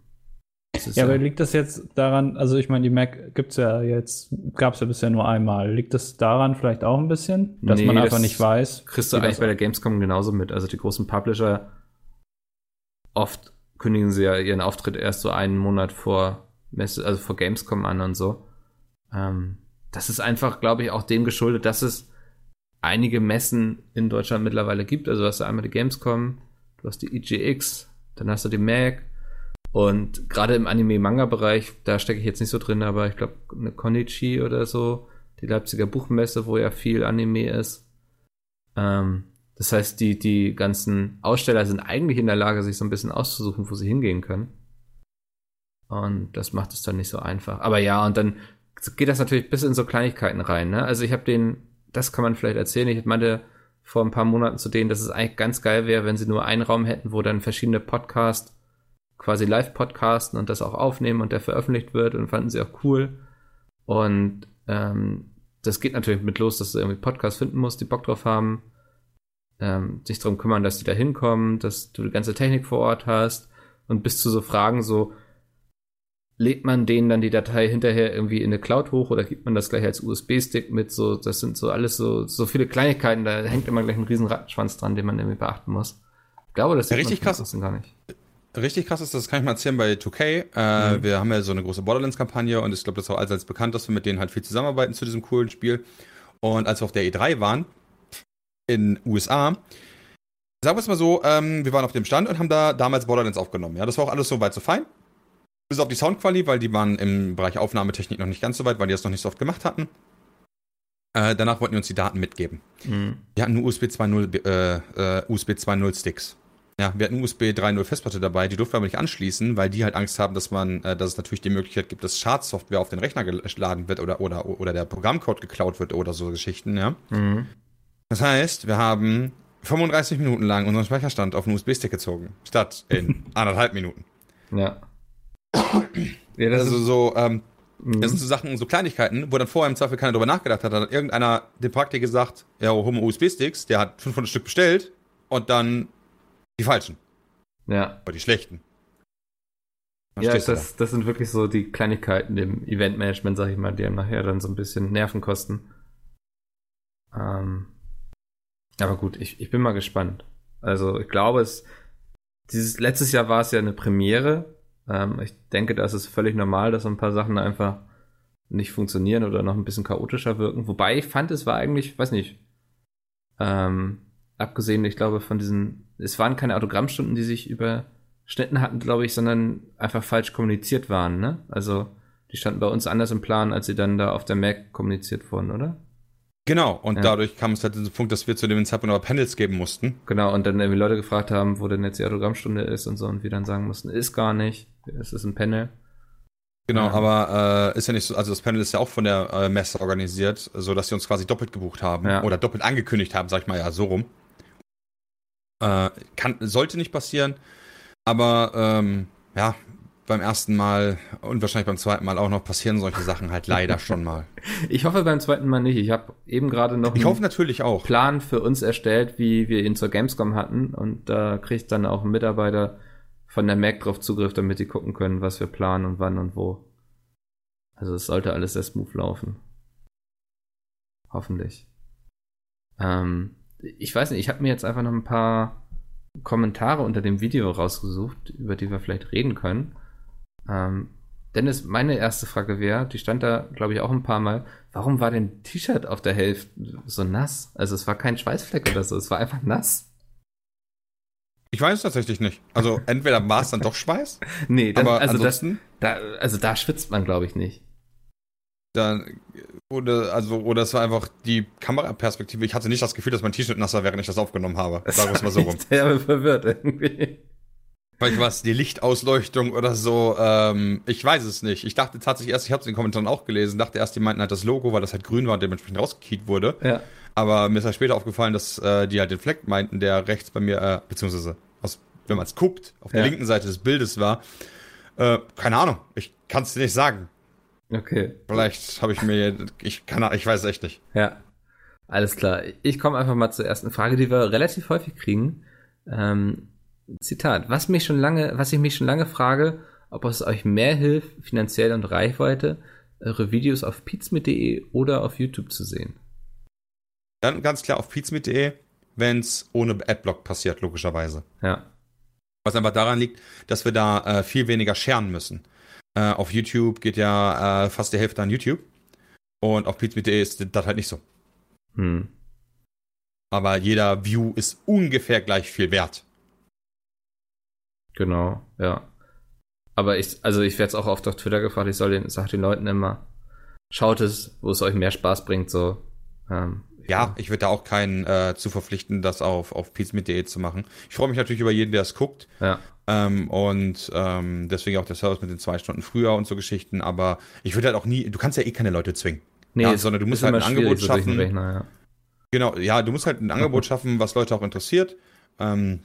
Ja, ja, aber liegt das jetzt daran, also ich meine, die Mac gibt es ja jetzt, gab es ja bisher nur einmal. Liegt das daran vielleicht auch ein bisschen, dass nee, man einfach nicht weiß? Kriegst du eigentlich bei der Gamescom genauso mit. Also die großen Publisher, oft kündigen sie ja ihren Auftritt erst so einen Monat vor Messe, also vor Gamescom an und so. Ähm, das ist einfach, glaube ich, auch dem geschuldet, dass es einige Messen in Deutschland mittlerweile gibt. Also du hast einmal die Gamescom, du hast die EGX, dann hast du die Mac und gerade im Anime-Manga-Bereich, da stecke ich jetzt nicht so drin, aber ich glaube eine Konichi oder so, die Leipziger Buchmesse, wo ja viel Anime ist. Ähm, das heißt, die, die ganzen Aussteller sind eigentlich in der Lage, sich so ein bisschen auszusuchen, wo sie hingehen können. Und das macht es dann nicht so einfach. Aber ja, und dann geht das natürlich bis in so Kleinigkeiten rein. Ne? Also ich habe den, das kann man vielleicht erzählen, ich meinte vor ein paar Monaten zu denen, dass es eigentlich ganz geil wäre, wenn sie nur einen Raum hätten, wo dann verschiedene Podcasts quasi live podcasten und das auch aufnehmen und der veröffentlicht wird und fanden sie auch cool. Und ähm, das geht natürlich mit los, dass du irgendwie Podcasts finden musst, die Bock drauf haben, ähm, sich darum kümmern, dass die da hinkommen, dass du die ganze Technik vor Ort hast und bis zu so Fragen so, lädt man denen dann die Datei hinterher irgendwie in eine Cloud hoch oder gibt man das gleich als USB-Stick mit? So, das sind so alles so, so viele Kleinigkeiten, da hängt immer gleich ein riesen Rattenschwanz dran, den man irgendwie beachten muss. Ich glaube, das ist ja, richtig krass. gar nicht. Richtig krass ist, das kann ich mal erzählen bei 2K. Äh, mhm. Wir haben ja so eine große Borderlands-Kampagne und ich glaube, das ist auch allseits bekannt, dass wir mit denen halt viel zusammenarbeiten zu diesem coolen Spiel. Und als wir auf der E3 waren, in USA, sagen wir es mal so, ähm, wir waren auf dem Stand und haben da damals Borderlands aufgenommen. Ja, das war auch alles so weit so fein. Bis auf die Soundqualität, weil die waren im Bereich Aufnahmetechnik noch nicht ganz so weit, weil die das noch nicht so oft gemacht hatten. Äh, danach wollten die uns die Daten mitgeben. Mhm. Wir hatten nur USB 2.0 äh, äh, USB 2.0 Sticks. Ja, wir hatten USB 3.0 Festplatte dabei, die durften wir aber nicht anschließen, weil die halt Angst haben, dass man, äh, dass es natürlich die Möglichkeit gibt, dass Schadsoftware auf den Rechner geladen wird oder, oder, oder der Programmcode geklaut wird oder so Geschichten, ja. Mhm. Das heißt, wir haben 35 Minuten lang unseren Speicherstand auf einen USB-Stick gezogen, statt in [laughs] anderthalb Minuten. Ja. Ja also so, ähm, mhm. das sind so Sachen, so Kleinigkeiten, wo dann vorher im Zweifel keiner drüber nachgedacht hat. Da hat irgendeiner dem Praktiker gesagt, ja, hol mal USB-Sticks, der hat 500 Stück bestellt und dann die falschen. Ja. Aber die schlechten. ja, das, da. das sind wirklich so die Kleinigkeiten im Eventmanagement, sag ich mal, die einem nachher dann so ein bisschen Nerven kosten. Ähm, aber gut, ich, ich bin mal gespannt. Also ich glaube, es dieses letztes Jahr war es ja eine Premiere. Ähm, ich denke, da ist es völlig normal, dass ein paar Sachen einfach nicht funktionieren oder noch ein bisschen chaotischer wirken. Wobei ich fand, es war eigentlich, weiß nicht, ähm, abgesehen, ich glaube, von diesen, es waren keine Autogrammstunden, die sich überschnitten hatten, glaube ich, sondern einfach falsch kommuniziert waren, ne? Also, die standen bei uns anders im Plan, als sie dann da auf der Mac kommuniziert wurden, oder? Genau, und ja. dadurch kam es halt zu diesem Punkt, dass wir zu dem Zeitpunkt aber Panels geben mussten. Genau, und dann irgendwie Leute gefragt haben, wo denn jetzt die Autogrammstunde ist und so, und wir dann sagen mussten, ist gar nicht, es ist ein Panel. Genau, ja. aber äh, ist ja nicht so, also das Panel ist ja auch von der äh, Messe organisiert, so dass sie uns quasi doppelt gebucht haben ja. oder doppelt angekündigt haben, sag ich mal ja so rum. Äh, kann, sollte nicht passieren, aber ähm, ja, beim ersten Mal und wahrscheinlich beim zweiten Mal auch noch passieren solche Sachen halt leider schon mal. [laughs] Ich hoffe beim zweiten Mal nicht. Ich habe eben gerade noch ich hoffe natürlich auch. Plan für uns erstellt, wie wir ihn zur Gamescom hatten und da kriegt dann auch ein Mitarbeiter von der Mac drauf Zugriff, damit die gucken können, was wir planen und wann und wo. Also es sollte alles sehr smooth laufen. Hoffentlich. Ähm, ich weiß nicht, ich habe mir jetzt einfach noch ein paar Kommentare unter dem Video rausgesucht, über die wir vielleicht reden können. Ähm, Dennis, meine erste Frage wäre, die stand da, glaube ich, auch ein paar Mal. Warum war denn T-Shirt auf der Hälfte so nass? Also es war kein Schweißfleck oder so, es war einfach nass. Ich weiß es tatsächlich nicht. Also entweder war es dann doch Schweiß. [laughs] nee, das, aber also, das, da, also da schwitzt man, glaube ich, nicht. Dann, oder, also, oder es war einfach die Kameraperspektive. Ich hatte nicht das Gefühl, dass mein T-Shirt nass war, während ich das aufgenommen habe. Sagen wir es mal so rum. [laughs] Ich verwirrt irgendwie. Vielleicht war es die Lichtausleuchtung oder so. Ähm, ich weiß es nicht. Ich dachte tatsächlich erst, ich habe es in den Kommentaren auch gelesen, dachte erst, die meinten halt das Logo, weil das halt grün war und dementsprechend rausgekiet wurde. Ja. Aber mir ist halt später aufgefallen, dass äh, die halt den Fleck meinten, der rechts bei mir, äh, beziehungsweise aus, wenn man es guckt, auf der ja. linken Seite des Bildes war. Äh, keine Ahnung, ich kann es dir nicht sagen. Okay. Vielleicht habe ich mir, ich kann, ich weiß es echt nicht. Ja, alles klar. Ich komme einfach mal zur ersten Frage, die wir relativ häufig kriegen. Ähm, Zitat: Was mich schon lange, was ich mich schon lange frage, ob es euch mehr hilft, finanziell und Reichweite, eure Videos auf pizmit.de oder auf YouTube zu sehen. Dann ganz klar auf pizmit.de, wenn es ohne Adblock passiert, logischerweise. Ja. Was einfach daran liegt, dass wir da äh, viel weniger scheren müssen. Äh, auf YouTube geht ja äh, fast die Hälfte an YouTube. Und auf pizmit.de ist das halt nicht so. Hm. Aber jeder View ist ungefähr gleich viel wert. Genau, ja. Aber ich, also ich werde es auch oft auf Twitter gefragt, ich soll den, sag den Leuten immer, schaut es, wo es euch mehr Spaß bringt, so. Ähm, ja, ich würde da auch keinen äh, zu verpflichten, das auf, auf pizmit.de zu machen. Ich freue mich natürlich über jeden, der es guckt. Ja. Ähm, und ähm, deswegen auch der Service mit den zwei Stunden früher und so Geschichten. Aber ich würde halt auch nie, du kannst ja eh keine Leute zwingen. Nee, ja, sondern du musst halt ein Angebot schaffen. Rechner, ja. Genau, ja, du musst halt ein Angebot [laughs] schaffen, was Leute auch interessiert. Ähm,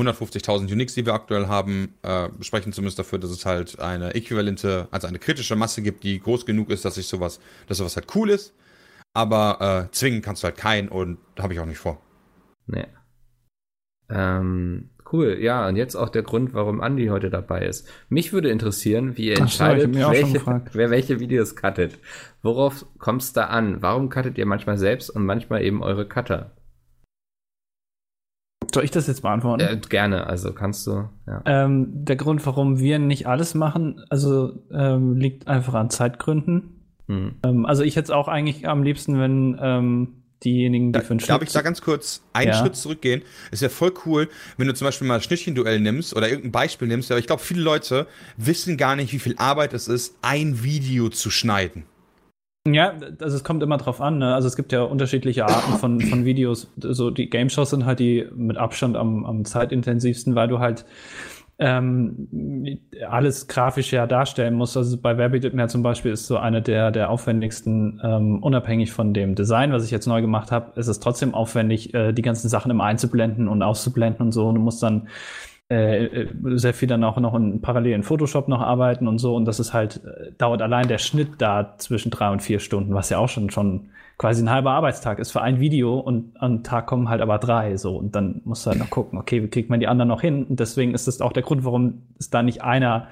150.000 Unix, die wir aktuell haben, äh, sprechen zumindest dafür, dass es halt eine äquivalente, also eine kritische Masse gibt, die groß genug ist, dass sich sowas, dass sowas halt cool ist. Aber äh, zwingen kannst du halt keinen und habe ich auch nicht vor. Nee. Ähm, cool, ja, und jetzt auch der Grund, warum Andy heute dabei ist. Mich würde interessieren, wie ihr entscheidet, welche, wer welche Videos cuttet. Worauf kommt es da an? Warum cuttet ihr manchmal selbst und manchmal eben eure Cutter? Soll ich das jetzt beantworten? Äh, gerne, also kannst du. Ja. Ähm, der Grund, warum wir nicht alles machen, also ähm, liegt einfach an Zeitgründen. Mhm. Ähm, also ich hätte es auch eigentlich am liebsten, wenn ähm, diejenigen, die da, für einen Schnitt... Darf ich da ganz kurz einen ja. Schritt zurückgehen? Ist ja voll cool, wenn du zum Beispiel mal Schnittchenduell nimmst oder irgendein Beispiel nimmst, aber ich glaube, viele Leute wissen gar nicht, wie viel Arbeit es ist, ein Video zu schneiden. Ja, also es kommt immer drauf an. Ne? Also es gibt ja unterschiedliche Arten von, von Videos. So die Game Shows sind halt die mit Abstand am, am zeitintensivsten, weil du halt ähm, alles grafisch ja darstellen musst. Also bei Verbitmer zum Beispiel ist so eine der, der aufwendigsten, ähm, unabhängig von dem Design, was ich jetzt neu gemacht habe, ist es trotzdem aufwendig, äh, die ganzen Sachen immer einzublenden und auszublenden und so. Und du musst dann äh, äh, sehr viel dann auch noch in parallelen Photoshop noch arbeiten und so. Und das ist halt, äh, dauert allein der Schnitt da zwischen drei und vier Stunden, was ja auch schon, schon quasi ein halber Arbeitstag ist für ein Video und am Tag kommen halt aber drei so. Und dann musst du halt noch gucken, okay, wie kriegt man die anderen noch hin? Und deswegen ist das auch der Grund, warum es da nicht einer,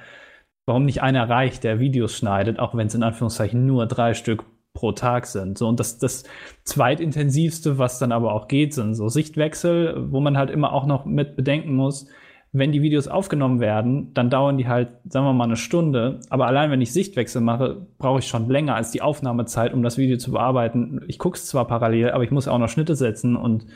warum nicht einer reicht, der Videos schneidet, auch wenn es in Anführungszeichen nur drei Stück pro Tag sind. So, und das, das zweitintensivste, was dann aber auch geht, sind so Sichtwechsel, wo man halt immer auch noch mit bedenken muss, wenn die Videos aufgenommen werden, dann dauern die halt, sagen wir mal, eine Stunde. Aber allein wenn ich Sichtwechsel mache, brauche ich schon länger als die Aufnahmezeit, um das Video zu bearbeiten. Ich gucke es zwar parallel, aber ich muss auch noch Schnitte setzen und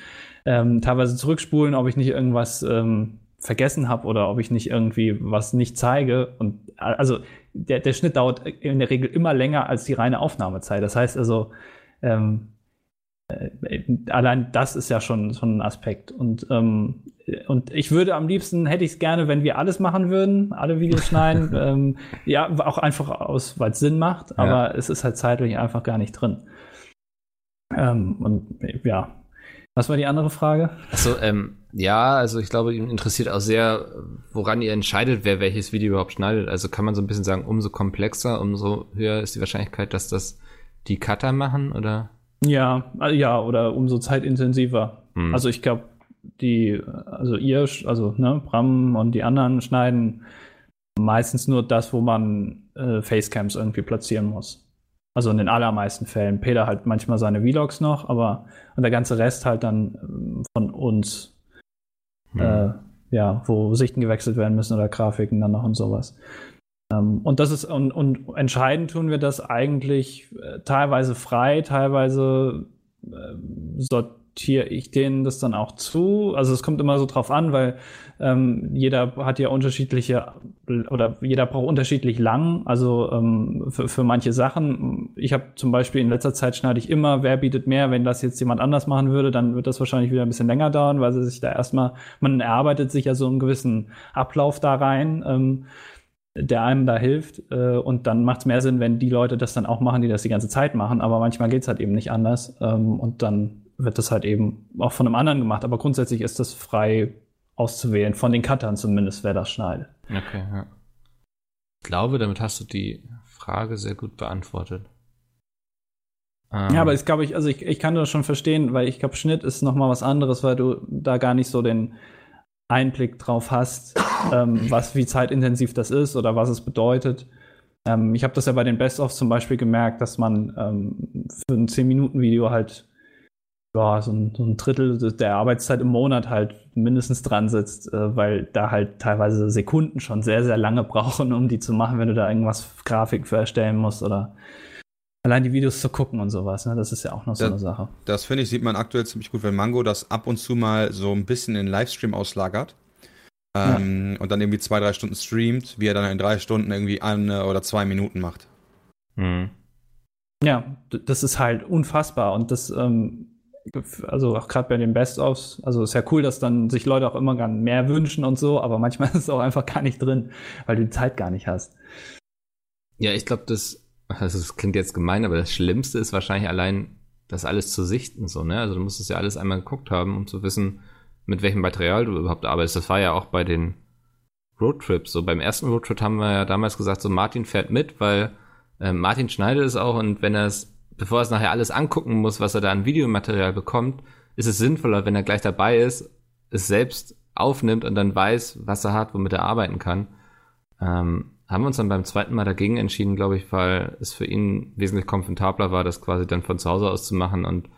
ähm, teilweise zurückspulen, ob ich nicht irgendwas ähm, vergessen habe oder ob ich nicht irgendwie was nicht zeige. Und also der, der Schnitt dauert in der Regel immer länger als die reine Aufnahmezeit. Das heißt also, ähm, äh, allein das ist ja schon, schon ein Aspekt. Und, ähm, und ich würde am liebsten, hätte ich es gerne, wenn wir alles machen würden, alle Videos schneiden. [laughs] ähm, ja, auch einfach aus, weil es Sinn macht, aber ja. es ist halt zeitlich einfach gar nicht drin. Ähm, und ja. Was war die andere Frage? Achso, ähm, ja, also ich glaube, ihn interessiert auch sehr, woran ihr entscheidet, wer welches Video überhaupt schneidet. Also kann man so ein bisschen sagen, umso komplexer, umso höher ist die Wahrscheinlichkeit, dass das die Cutter machen, oder? Ja, äh, ja, oder umso zeitintensiver. Hm. Also ich glaube, die, also ihr, also ne, Bram und die anderen schneiden meistens nur das, wo man äh, Facecams irgendwie platzieren muss. Also in den allermeisten Fällen. Peter halt manchmal seine Vlogs noch, aber und der ganze Rest halt dann ähm, von uns. Hm. Äh, ja, wo Sichten gewechselt werden müssen oder Grafiken dann noch und sowas. Ähm, und das ist, und, und entscheidend tun wir das eigentlich äh, teilweise frei, teilweise äh, sortiere ich denen das dann auch zu. Also es kommt immer so drauf an, weil ähm, jeder hat ja unterschiedliche oder jeder braucht unterschiedlich lang. Also ähm, für, für manche Sachen. Ich habe zum Beispiel in letzter Zeit schneide ich immer, wer bietet mehr. Wenn das jetzt jemand anders machen würde, dann wird das wahrscheinlich wieder ein bisschen länger dauern, weil sie sich da erstmal, man erarbeitet sich ja so einen gewissen Ablauf da rein. Ähm, der einem da hilft. Äh, und dann macht es mehr Sinn, wenn die Leute das dann auch machen, die das die ganze Zeit machen. Aber manchmal geht es halt eben nicht anders. Ähm, und dann wird das halt eben auch von einem anderen gemacht. Aber grundsätzlich ist das frei auszuwählen, von den Cuttern zumindest, wer das schneidet. Okay, ja. Ich glaube, damit hast du die Frage sehr gut beantwortet. Ähm. Ja, aber ich glaube, ich, also ich, ich kann das schon verstehen, weil ich glaube, Schnitt ist nochmal was anderes, weil du da gar nicht so den Einblick drauf hast, ähm, was, wie zeitintensiv das ist oder was es bedeutet. Ähm, ich habe das ja bei den Best-ofs zum Beispiel gemerkt, dass man ähm, für ein 10-Minuten-Video halt ja, so, ein, so ein Drittel der Arbeitszeit im Monat halt mindestens dran sitzt, äh, weil da halt teilweise Sekunden schon sehr, sehr lange [laughs] brauchen, um die zu machen, wenn du da irgendwas Grafik für erstellen musst oder allein die Videos zu gucken und sowas. Ne? Das ist ja auch noch so das, eine Sache. Das finde ich, sieht man aktuell ziemlich gut, wenn Mango das ab und zu mal so ein bisschen in Livestream auslagert. Ähm, ja. Und dann irgendwie zwei, drei Stunden streamt, wie er dann in drei Stunden irgendwie eine oder zwei Minuten macht. Mhm. Ja, das ist halt unfassbar und das, ähm, also auch gerade bei den Best-ofs, also ist ja cool, dass dann sich Leute auch immer gern mehr wünschen und so, aber manchmal [laughs] ist es auch einfach gar nicht drin, weil du die Zeit gar nicht hast. Ja, ich glaube, das, also das klingt jetzt gemein, aber das Schlimmste ist wahrscheinlich allein, das alles zu sichten, so, ne? Also du musst es ja alles einmal geguckt haben, um zu wissen, mit welchem Material du überhaupt arbeitest. Das war ja auch bei den Roadtrips. So beim ersten Roadtrip haben wir ja damals gesagt, so Martin fährt mit, weil äh, Martin schneidet es auch und wenn er es, bevor er es nachher alles angucken muss, was er da an Videomaterial bekommt, ist es sinnvoller, wenn er gleich dabei ist, es selbst aufnimmt und dann weiß, was er hat, womit er arbeiten kann. Ähm, haben wir uns dann beim zweiten Mal dagegen entschieden, glaube ich, weil es für ihn wesentlich komfortabler war, das quasi dann von zu Hause aus zu machen und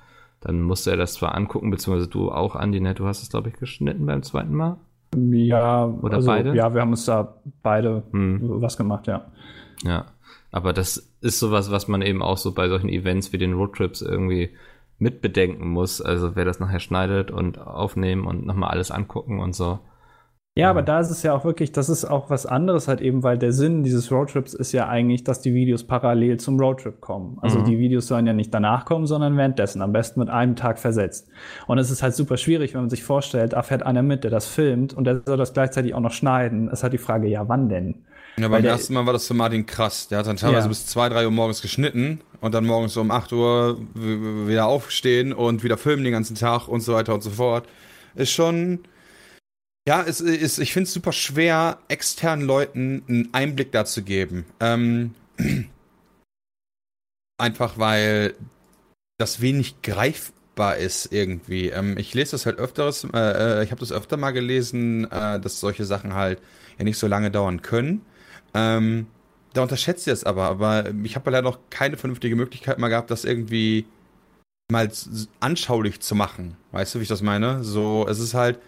dann musste er das zwar angucken, beziehungsweise du auch, Andi, ne? Du hast es, glaube ich, geschnitten beim zweiten Mal. Ja, oder also, beide? Ja, wir haben uns da beide hm. was gemacht, ja. Ja, aber das ist sowas, was man eben auch so bei solchen Events wie den Roadtrips irgendwie mitbedenken muss. Also wer das nachher schneidet und aufnehmen und nochmal alles angucken und so. Ja, aber da ist es ja auch wirklich, das ist auch was anderes halt eben, weil der Sinn dieses Roadtrips ist ja eigentlich, dass die Videos parallel zum Roadtrip kommen. Also mhm. die Videos sollen ja nicht danach kommen, sondern währenddessen, am besten mit einem Tag versetzt. Und es ist halt super schwierig, wenn man sich vorstellt, da fährt einer mit, der das filmt und der soll das gleichzeitig auch noch schneiden. Es hat die Frage, ja, wann denn? Ja, beim ersten Mal war das für Martin krass. Der hat dann teilweise ja. bis zwei, drei Uhr morgens geschnitten und dann morgens um acht Uhr wieder aufstehen und wieder filmen den ganzen Tag und so weiter und so fort. Ist schon, ja, es ist, ich finde es super schwer, externen Leuten einen Einblick dazu geben. Ähm, [clears throat] einfach weil das wenig greifbar ist irgendwie. Ähm, ich lese das halt öfteres, äh, äh ich habe das öfter mal gelesen, äh, dass solche Sachen halt ja nicht so lange dauern können. Ähm, da unterschätzt ihr es aber, aber ich habe leider noch keine vernünftige Möglichkeit mal gehabt, das irgendwie mal anschaulich zu machen. Weißt du, wie ich das meine? So, es ist halt,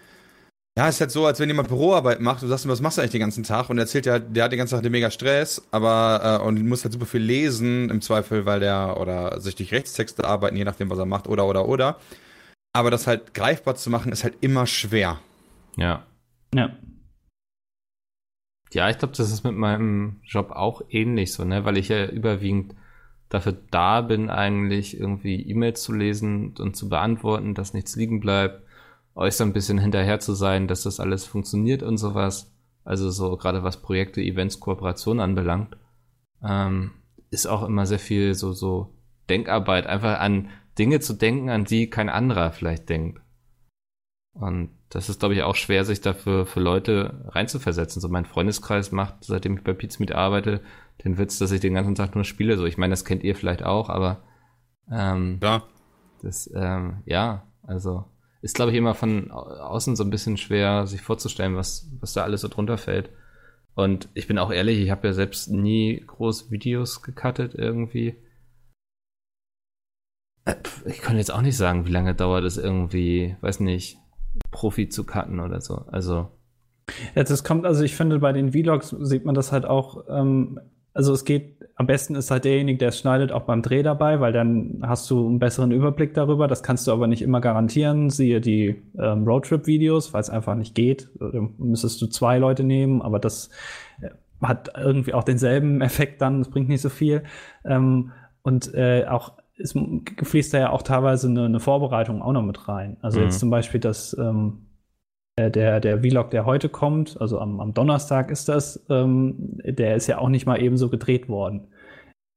ja, ist halt so, als wenn jemand Büroarbeit macht, du sagst ihm, was machst du eigentlich den ganzen Tag? Und er erzählt ja, der hat den ganzen Tag den mega Stress, aber äh, und muss halt super viel lesen, im Zweifel, weil der oder sich durch Rechtstexte arbeiten, je nachdem, was er macht, oder oder oder. Aber das halt greifbar zu machen, ist halt immer schwer. Ja. Ja. Ja, ich glaube, das ist mit meinem Job auch ähnlich so, ne? Weil ich ja überwiegend dafür da bin, eigentlich irgendwie E-Mails zu lesen und zu beantworten, dass nichts liegen bleibt, euch so ein bisschen hinterher zu sein, dass das alles funktioniert und sowas. Also so gerade was Projekte, Events, Kooperationen anbelangt, ähm, ist auch immer sehr viel so, so Denkarbeit, einfach an Dinge zu denken, an die kein anderer vielleicht denkt. Und das ist, glaube ich, auch schwer, sich dafür für Leute reinzuversetzen. So mein Freundeskreis macht, seitdem ich bei Pizmeet arbeite, den Witz, dass ich den ganzen Tag nur spiele. So, ich meine, das kennt ihr vielleicht auch, aber ähm, Ja. das, ähm, ja, also ist, glaube ich, immer von au- außen so ein bisschen schwer, sich vorzustellen, was, was da alles so drunter fällt. Und ich bin auch ehrlich, ich habe ja selbst nie groß Videos gecuttet irgendwie. Äh, Ich kann jetzt auch nicht sagen, wie lange dauert es irgendwie, weiß nicht, Profi zu cutten oder so. Also, Ja, das kommt, also ich finde, bei den Vlogs sieht man das halt auch, ähm, also es geht, am besten ist halt derjenige, der es schneidet, auch beim Dreh dabei, weil dann hast du einen besseren Überblick darüber. Das kannst du aber nicht immer garantieren. Siehe die ähm, Roadtrip-Videos, weil es einfach nicht geht. Da müsstest du zwei Leute nehmen, aber das äh, hat irgendwie auch denselben [laughs] Effekt dann, es bringt nicht so viel. Ähm, und äh, auch es fließt da ja auch teilweise eine, eine Vorbereitung auch noch mit rein. Also Mhm. jetzt zum Beispiel das ähm, äh, der, der Vlog, der heute kommt, also am, am Donnerstag ist das, ähm, der ist ja auch nicht mal eben so gedreht worden.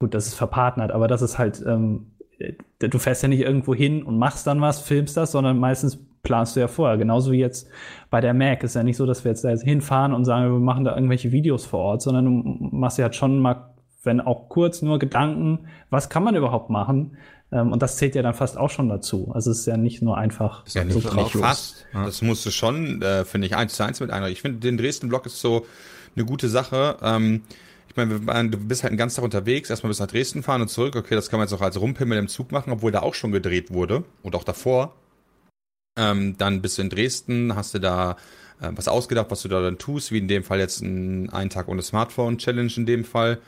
Gut, das ist verpartnert, aber das ist halt, ähm, äh, du fährst ja nicht irgendwo hin und machst dann was, filmst das, sondern meistens planst du ja vorher. Genauso wie jetzt bei der Mac. Ist ja nicht so, dass wir jetzt da jetzt hinfahren und sagen, wir machen da irgendwelche Videos vor Ort, sondern du machst ja halt schon mal, wenn auch kurz nur Gedanken, was kann man überhaupt machen? Ähm, und das zählt ja dann fast auch schon dazu. Also es ist ja nicht nur einfach Ja, so drauf fast. Das musst du schon, äh, finde ich, eins zu eins mit einer. Ich finde, den Dresden-Blog ist so eine gute Sache. Ähm, ich meine, du bist halt einen ganzen Tag unterwegs, erstmal bis nach Dresden fahren und zurück. Okay, das kann man jetzt auch als Rumpimmel im Zug machen, obwohl da auch schon gedreht wurde und auch davor. Ähm, dann bist du in Dresden, hast du da äh, was ausgedacht, was du da dann tust, wie in dem Fall jetzt ein Ein Tag ohne Smartphone-Challenge in dem Fall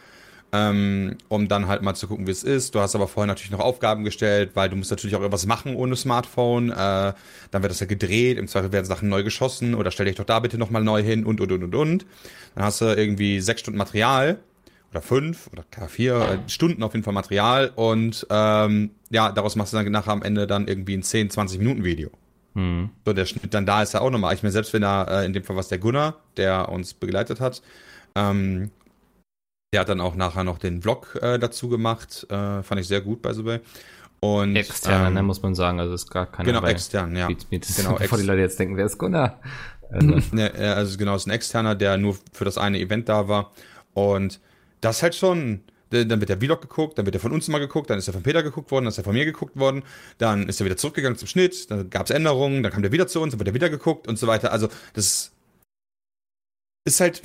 ähm, um dann halt mal zu gucken, wie es ist. Du hast aber vorher natürlich noch Aufgaben gestellt, weil du musst natürlich auch irgendwas machen ohne Smartphone. Äh, dann wird das ja gedreht, im Zweifel werden Sachen neu geschossen oder stell dich doch da bitte nochmal neu hin und, und, und, und, und. Dann hast du irgendwie sechs Stunden Material oder fünf oder vier äh, Stunden auf jeden Fall Material und ähm, ja, daraus machst du dann nachher am Ende dann irgendwie ein 10, 20 Minuten Video. hm, So, der Schnitt dann da ist ja auch nochmal. Ich mir selbst, wenn er, äh, in dem Fall was der Gunnar, der uns begleitet hat, ähm, der hat dann auch nachher noch den Vlog äh, dazu gemacht. Äh, fand ich sehr gut, by the way. Und, externe, ähm, ne, muss man sagen. Also ist gar keiner Genau, bei extern, ja. Beatsmeet. Das Genau, [laughs] bevor die Leute jetzt denken, wer ist Gunnar? Also, [laughs] Ne, äh, also genau, ist ein externer, der nur für das eine Event da war. Und das halt schon. Dann wird der Vlog geguckt, dann wird er von uns mal geguckt, dann ist er von Peter geguckt worden, dann ist er von mir geguckt worden, dann ist er wieder zurückgegangen zum Schnitt, dann gab es Änderungen, dann kam der wieder zu uns, dann wird er wieder geguckt und so weiter. Also das ist halt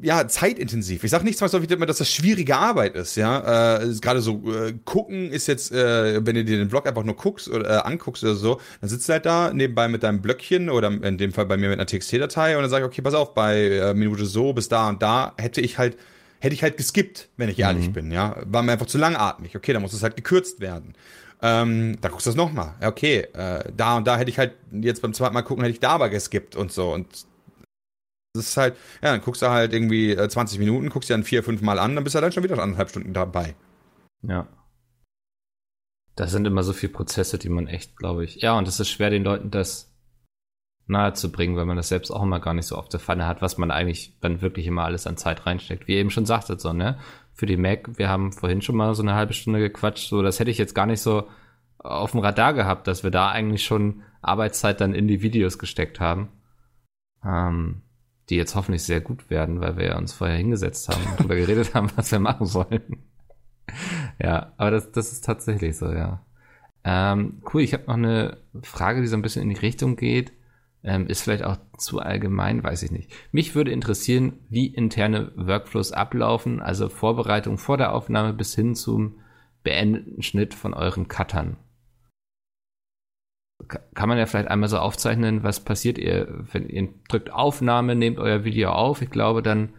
ja zeitintensiv. Ich sage nicht zwangsläufig immer, dass das schwierige Arbeit ist, ja. Äh, ist Gerade so äh, gucken ist jetzt, äh, wenn du dir den Vlog einfach nur guckst oder äh, anguckst oder so, dann sitzt du halt da nebenbei mit deinem Blöckchen oder in dem Fall bei mir mit einer TXT-Datei und dann sage ich, okay, pass auf, bei äh, Minute so bis da und da hätte ich halt hätte ich halt geskippt, wenn ich ehrlich Mhm. bin, ja. War mir einfach zu langatmig. Okay, dann muss es halt gekürzt werden. Ähm, da guckst du das nochmal. Okay, äh, da und da hätte ich halt jetzt beim zweiten Mal gucken, hätte ich da aber geskippt und so. Und das ist halt, ja, dann guckst du halt irgendwie äh, 20 Minuten, guckst dir dann vier, fünf Mal an, dann bist du dann schon wieder anderthalb Stunden dabei. Ja. Das sind immer so viele Prozesse, die man echt, glaube ich. Ja, und es ist schwer, den Leuten das nahe zu bringen, weil man das selbst auch immer gar nicht so auf der Pfanne hat, was man eigentlich dann wirklich immer alles an Zeit reinsteckt. Wie ihr eben schon sagtet, so, ne? Für die Mac, wir haben vorhin schon mal so eine halbe Stunde gequatscht, so, das hätte ich jetzt gar nicht so auf dem Radar gehabt, dass wir da eigentlich schon Arbeitszeit dann in die Videos gesteckt haben. Ähm, die jetzt hoffentlich sehr gut werden, weil wir ja uns vorher hingesetzt haben und darüber geredet haben, was wir machen wollen. ja, aber das, das ist tatsächlich so, ja. Ähm, cool, ich habe noch eine Frage, die so ein bisschen in die Richtung geht. Ähm, ist vielleicht auch zu allgemein, weiß ich nicht. Mich würde interessieren, wie interne Workflows ablaufen, also Vorbereitung vor der Aufnahme bis hin zum beendeten Schnitt von euren Cuttern. Ka- Kann man ja vielleicht einmal so aufzeichnen, was passiert ihr, wenn ihr drückt Aufnahme, nehmt euer Video auf. Ich glaube, dann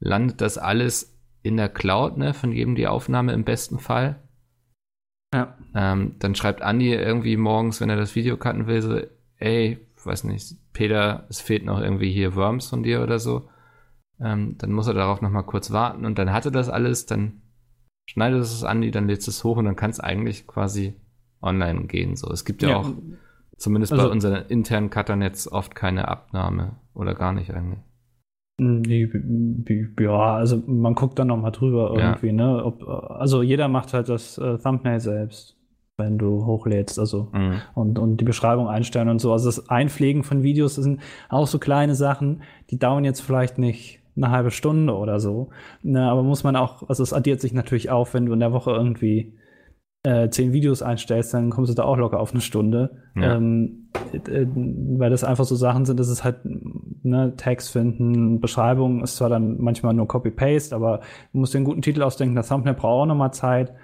landet das alles in der Cloud, ne, von jedem die Aufnahme im besten Fall. Ja. Ähm, dann schreibt Andi irgendwie morgens, wenn er das Video cutten will, so, ey, weiß nicht, Peter, es fehlt noch irgendwie hier Worms von dir oder so. Ähm, dann muss er darauf nochmal kurz warten und dann hatte das alles, dann schneidest es an, dann lädst es hoch und dann kann es eigentlich quasi online gehen. So, es gibt ja, ja auch zumindest also, bei unseren internen Cuttern jetzt oft keine Abnahme oder gar nicht eigentlich. Ja, also man guckt dann nochmal drüber irgendwie, ja. ne? Ob, also jeder macht halt das äh, Thumbnail selbst, wenn du hochlädst, also mhm. und, und die Beschreibung einstellen und so. Also das Einpflegen von Videos sind auch so kleine Sachen, die dauern jetzt vielleicht nicht eine halbe Stunde oder so. Ne, aber muss man auch, also es addiert sich natürlich auf, wenn du in der Woche irgendwie äh, zehn Videos einstellst, dann kommst du da auch locker auf eine Stunde. Ja. Ähm, äh, weil das einfach so Sachen sind, dass es halt ne, Tags finden, Beschreibung ist zwar dann manchmal nur Copy-Paste, aber du musst dir einen guten Titel ausdenken, das Thumbnail braucht auch nochmal Zeit.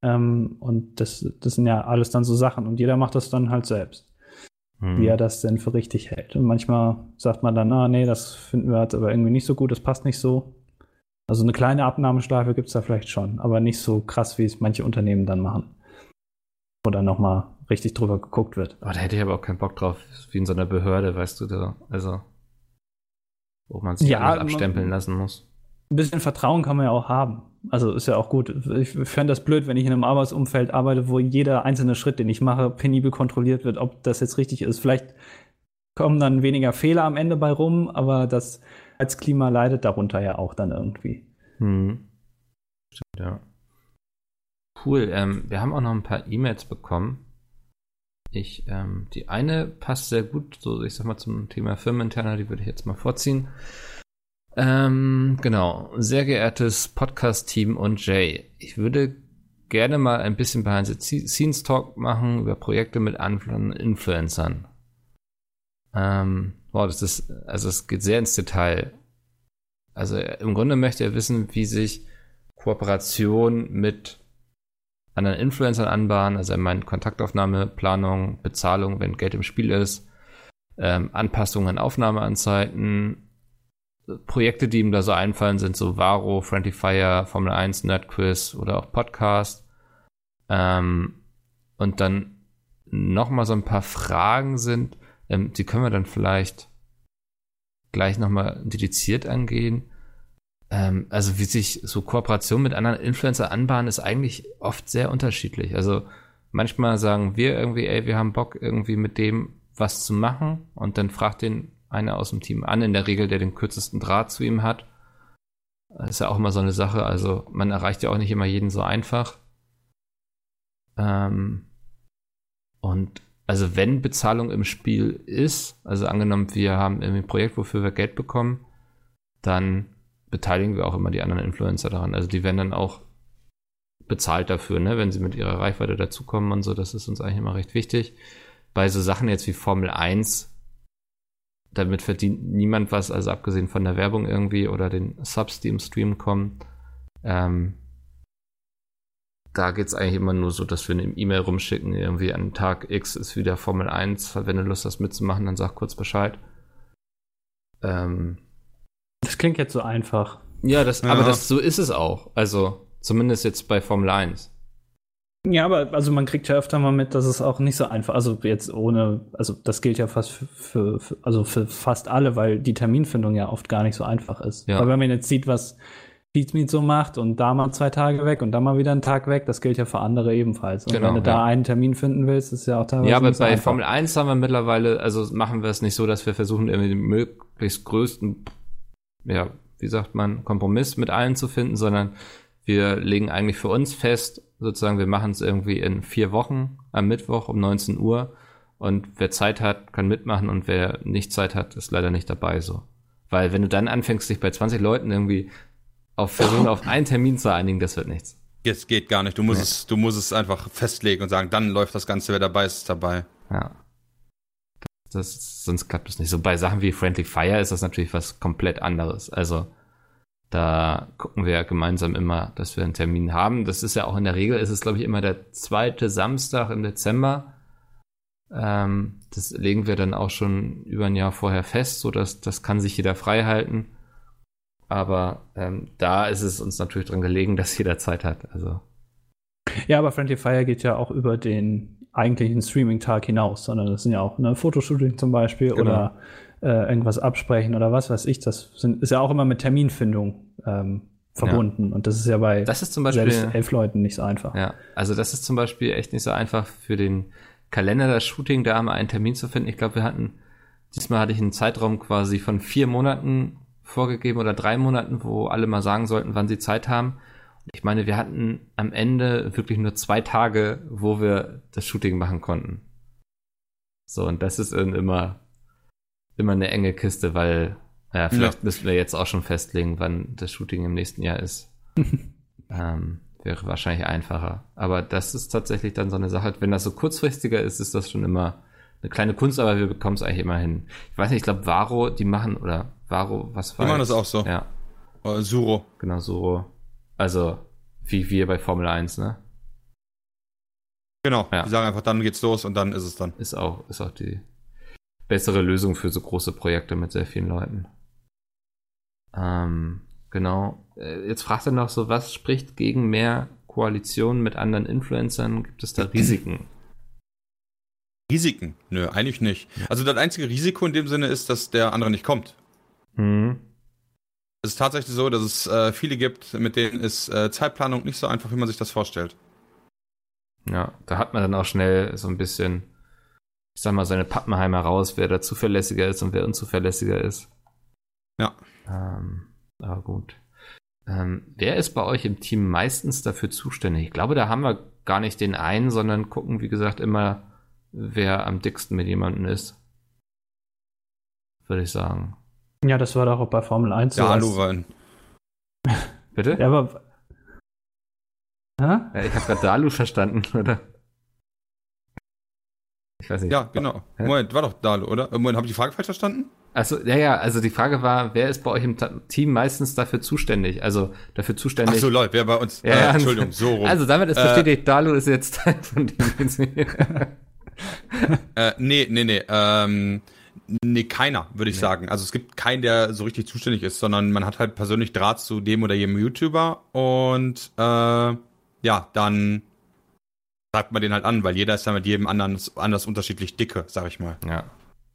Ähm, und das, das sind ja alles dann so Sachen und jeder macht das dann halt selbst. Hm. Wie er das denn für richtig hält. Und manchmal sagt man dann, ah nee, das finden wir jetzt aber irgendwie nicht so gut, das passt nicht so. Also eine kleine Abnahmeschleife gibt es da vielleicht schon, aber nicht so krass, wie es manche Unternehmen dann machen. Wo dann nochmal richtig drüber geguckt wird. Oh, da hätte ich aber auch keinen Bock drauf, wie in so einer Behörde, weißt du, da, also wo man sich ja, abstempeln lassen muss. Ein bisschen Vertrauen kann man ja auch haben. Also ist ja auch gut. Ich fände das blöd, wenn ich in einem Arbeitsumfeld arbeite, wo jeder einzelne Schritt, den ich mache, penibel kontrolliert wird, ob das jetzt richtig ist. Vielleicht kommen dann weniger Fehler am Ende bei rum, aber das als Klima leidet darunter ja auch dann irgendwie. Hm. Stimmt, ja. Cool. Ähm, wir haben auch noch ein paar E-Mails bekommen. Ich, ähm, die eine passt sehr gut, so ich sag mal zum Thema Firmeninterner, die würde ich jetzt mal vorziehen. Ähm, genau. Sehr geehrtes Podcast-Team und Jay, ich würde gerne mal ein bisschen Behind the Scenes Talk machen über Projekte mit anderen Influencern. Ähm, boah, das ist, also es geht sehr ins Detail. Also im Grunde möchte er wissen, wie sich Kooperation mit anderen Influencern anbahnen. Also er meint Kontaktaufnahme, Planung, Bezahlung, wenn Geld im Spiel ist, ähm, Anpassungen an Aufnahmeanzeiten, Projekte, die ihm da so einfallen, sind so Varo, Friendly Fire, Formel 1, Nerdquiz oder auch Podcast. Ähm, und dann nochmal so ein paar Fragen sind, ähm, die können wir dann vielleicht gleich nochmal dediziert angehen. Ähm, also wie sich so Kooperation mit anderen Influencer anbahnen, ist eigentlich oft sehr unterschiedlich. Also manchmal sagen wir irgendwie, ey, wir haben Bock irgendwie mit dem was zu machen und dann fragt den einer aus dem Team an, in der Regel, der den kürzesten Draht zu ihm hat. Das ist ja auch immer so eine Sache, also man erreicht ja auch nicht immer jeden so einfach. Ähm, und also wenn Bezahlung im Spiel ist, also angenommen, wir haben irgendwie ein Projekt, wofür wir Geld bekommen, dann beteiligen wir auch immer die anderen Influencer daran. Also die werden dann auch bezahlt dafür, ne, wenn sie mit ihrer Reichweite dazukommen und so. Das ist uns eigentlich immer recht wichtig. Bei so Sachen jetzt wie Formel 1, damit verdient niemand was, also abgesehen von der Werbung irgendwie oder den Subs, die im Stream kommen. Ähm, da geht es eigentlich immer nur so, dass wir eine E-Mail rumschicken, irgendwie an Tag X ist wieder Formel 1. Wenn du Lust hast mitzumachen, dann sag kurz Bescheid. Ähm, das klingt jetzt so einfach. Ja, das, ja. aber das, so ist es auch. Also, zumindest jetzt bei Formel 1. Ja, aber also man kriegt ja öfter mal mit, dass es auch nicht so einfach, also jetzt ohne, also das gilt ja fast für, für, also für fast alle, weil die Terminfindung ja oft gar nicht so einfach ist. Ja. Aber wenn man jetzt sieht, was Pizmeet so macht und da mal zwei Tage weg und da mal wieder einen Tag weg, das gilt ja für andere ebenfalls. Und genau, wenn du ja. da einen Termin finden willst, ist ja auch teilweise. Ja, aber bei einfach. Formel 1 haben wir mittlerweile, also machen wir es nicht so, dass wir versuchen, irgendwie den möglichst größten, ja, wie sagt man, Kompromiss mit allen zu finden, sondern wir legen eigentlich für uns fest, sozusagen, wir machen es irgendwie in vier Wochen am Mittwoch um 19 Uhr und wer Zeit hat, kann mitmachen und wer nicht Zeit hat, ist leider nicht dabei so. Weil wenn du dann anfängst, dich bei 20 Leuten irgendwie auf versuchen, auf einen Termin zu einigen, das wird nichts. Jetzt geht gar nicht. Du musst nee. es, du musst es einfach festlegen und sagen, dann läuft das Ganze, wer dabei ist, ist dabei. Ja. Das, sonst klappt es nicht. So bei Sachen wie Friendly Fire ist das natürlich was komplett anderes. Also da gucken wir ja gemeinsam immer, dass wir einen Termin haben. Das ist ja auch in der Regel, ist es glaube ich immer der zweite Samstag im Dezember. Ähm, das legen wir dann auch schon über ein Jahr vorher fest, so dass das kann sich jeder frei halten. Aber ähm, da ist es uns natürlich dran gelegen, dass jeder Zeit hat. Also. Ja, aber Friendly Fire geht ja auch über den eigentlichen Streaming-Tag hinaus, sondern das sind ja auch ne, Fotoshooting zum Beispiel genau. oder äh, irgendwas absprechen oder was weiß ich. Das sind, ist ja auch immer mit Terminfindung ähm, verbunden. Und das ist ja bei Das ist zum Beispiel. selbst elf Leuten nicht so einfach. Ja, also das ist zum Beispiel echt nicht so einfach für den Kalender das Shooting da mal einen Termin zu finden. Ich glaube, wir hatten, diesmal hatte ich einen Zeitraum quasi von vier Monaten vorgegeben oder drei Monaten, wo alle mal sagen sollten, wann sie Zeit haben. Ich meine, wir hatten am Ende wirklich nur zwei Tage, wo wir das Shooting machen konnten. So, und das ist immer, immer eine enge Kiste, weil, ja, vielleicht müssen wir jetzt auch schon festlegen, wann das Shooting im nächsten Jahr ist. [laughs] ähm, wäre wahrscheinlich einfacher. Aber das ist tatsächlich dann so eine Sache, wenn das so kurzfristiger ist, ist das schon immer eine kleine Kunst, aber wir bekommen es eigentlich immer hin. Ich weiß nicht, ich glaube, Varo, die machen, oder Varo, was war Die machen das auch so. Ja, Äh, Suro. genau so. Also, wie wir bei Formel 1, ne? Genau. Ja. Die sagen einfach, dann geht's los und dann ist es dann. Ist auch, ist auch die bessere Lösung für so große Projekte mit sehr vielen Leuten. Ähm, genau. Äh, Jetzt fragt er noch so, was spricht gegen mehr Koalitionen mit anderen Influencern? Gibt es da Risiken? Risiken? Nö, eigentlich nicht. Also das einzige Risiko in dem Sinne ist, dass der andere nicht kommt. Hm. Es ist tatsächlich so, dass es äh, viele gibt, mit denen ist äh, Zeitplanung nicht so einfach, wie man sich das vorstellt. Ja, da hat man dann auch schnell so ein bisschen, ich sag mal, seine Pappenheimer raus, wer da zuverlässiger ist und wer unzuverlässiger ist. Ja. Ähm, aber gut. Ähm, wer ist bei euch im Team meistens dafür zuständig? Ich glaube, da haben wir gar nicht den einen, sondern gucken, wie gesagt, immer, wer am dicksten mit jemandem ist. Würde ich sagen. Ja, das war doch auch bei Formel 1 Ja, rein. [laughs] Bitte? Ja, aber. Ja, ich habe gerade Dalu verstanden, [laughs] oder? Ich weiß nicht. Ja, genau. Hä? Moment, war doch Dalu, oder? Äh, Moment, habe ich die Frage falsch verstanden? Also, ja, ja, also die Frage war, wer ist bei euch im Team meistens dafür zuständig? Also dafür Ach zuständig. so, Leute, wer bei uns? Ja, äh. Entschuldigung, so rum. Also damit ist Äh, bestätigt, Dalu ist jetzt [laughs] Teil von dem. Äh, nee, nee, nee. Ähm, nee, keiner, würde ich sagen. Also es gibt keinen, der so richtig zuständig ist, sondern man hat halt persönlich Draht zu dem oder jedem YouTuber und äh, ja, dann schreibt man den halt an, weil jeder ist ja mit jedem anderen anders unterschiedlich dicke, sag ich mal. ja.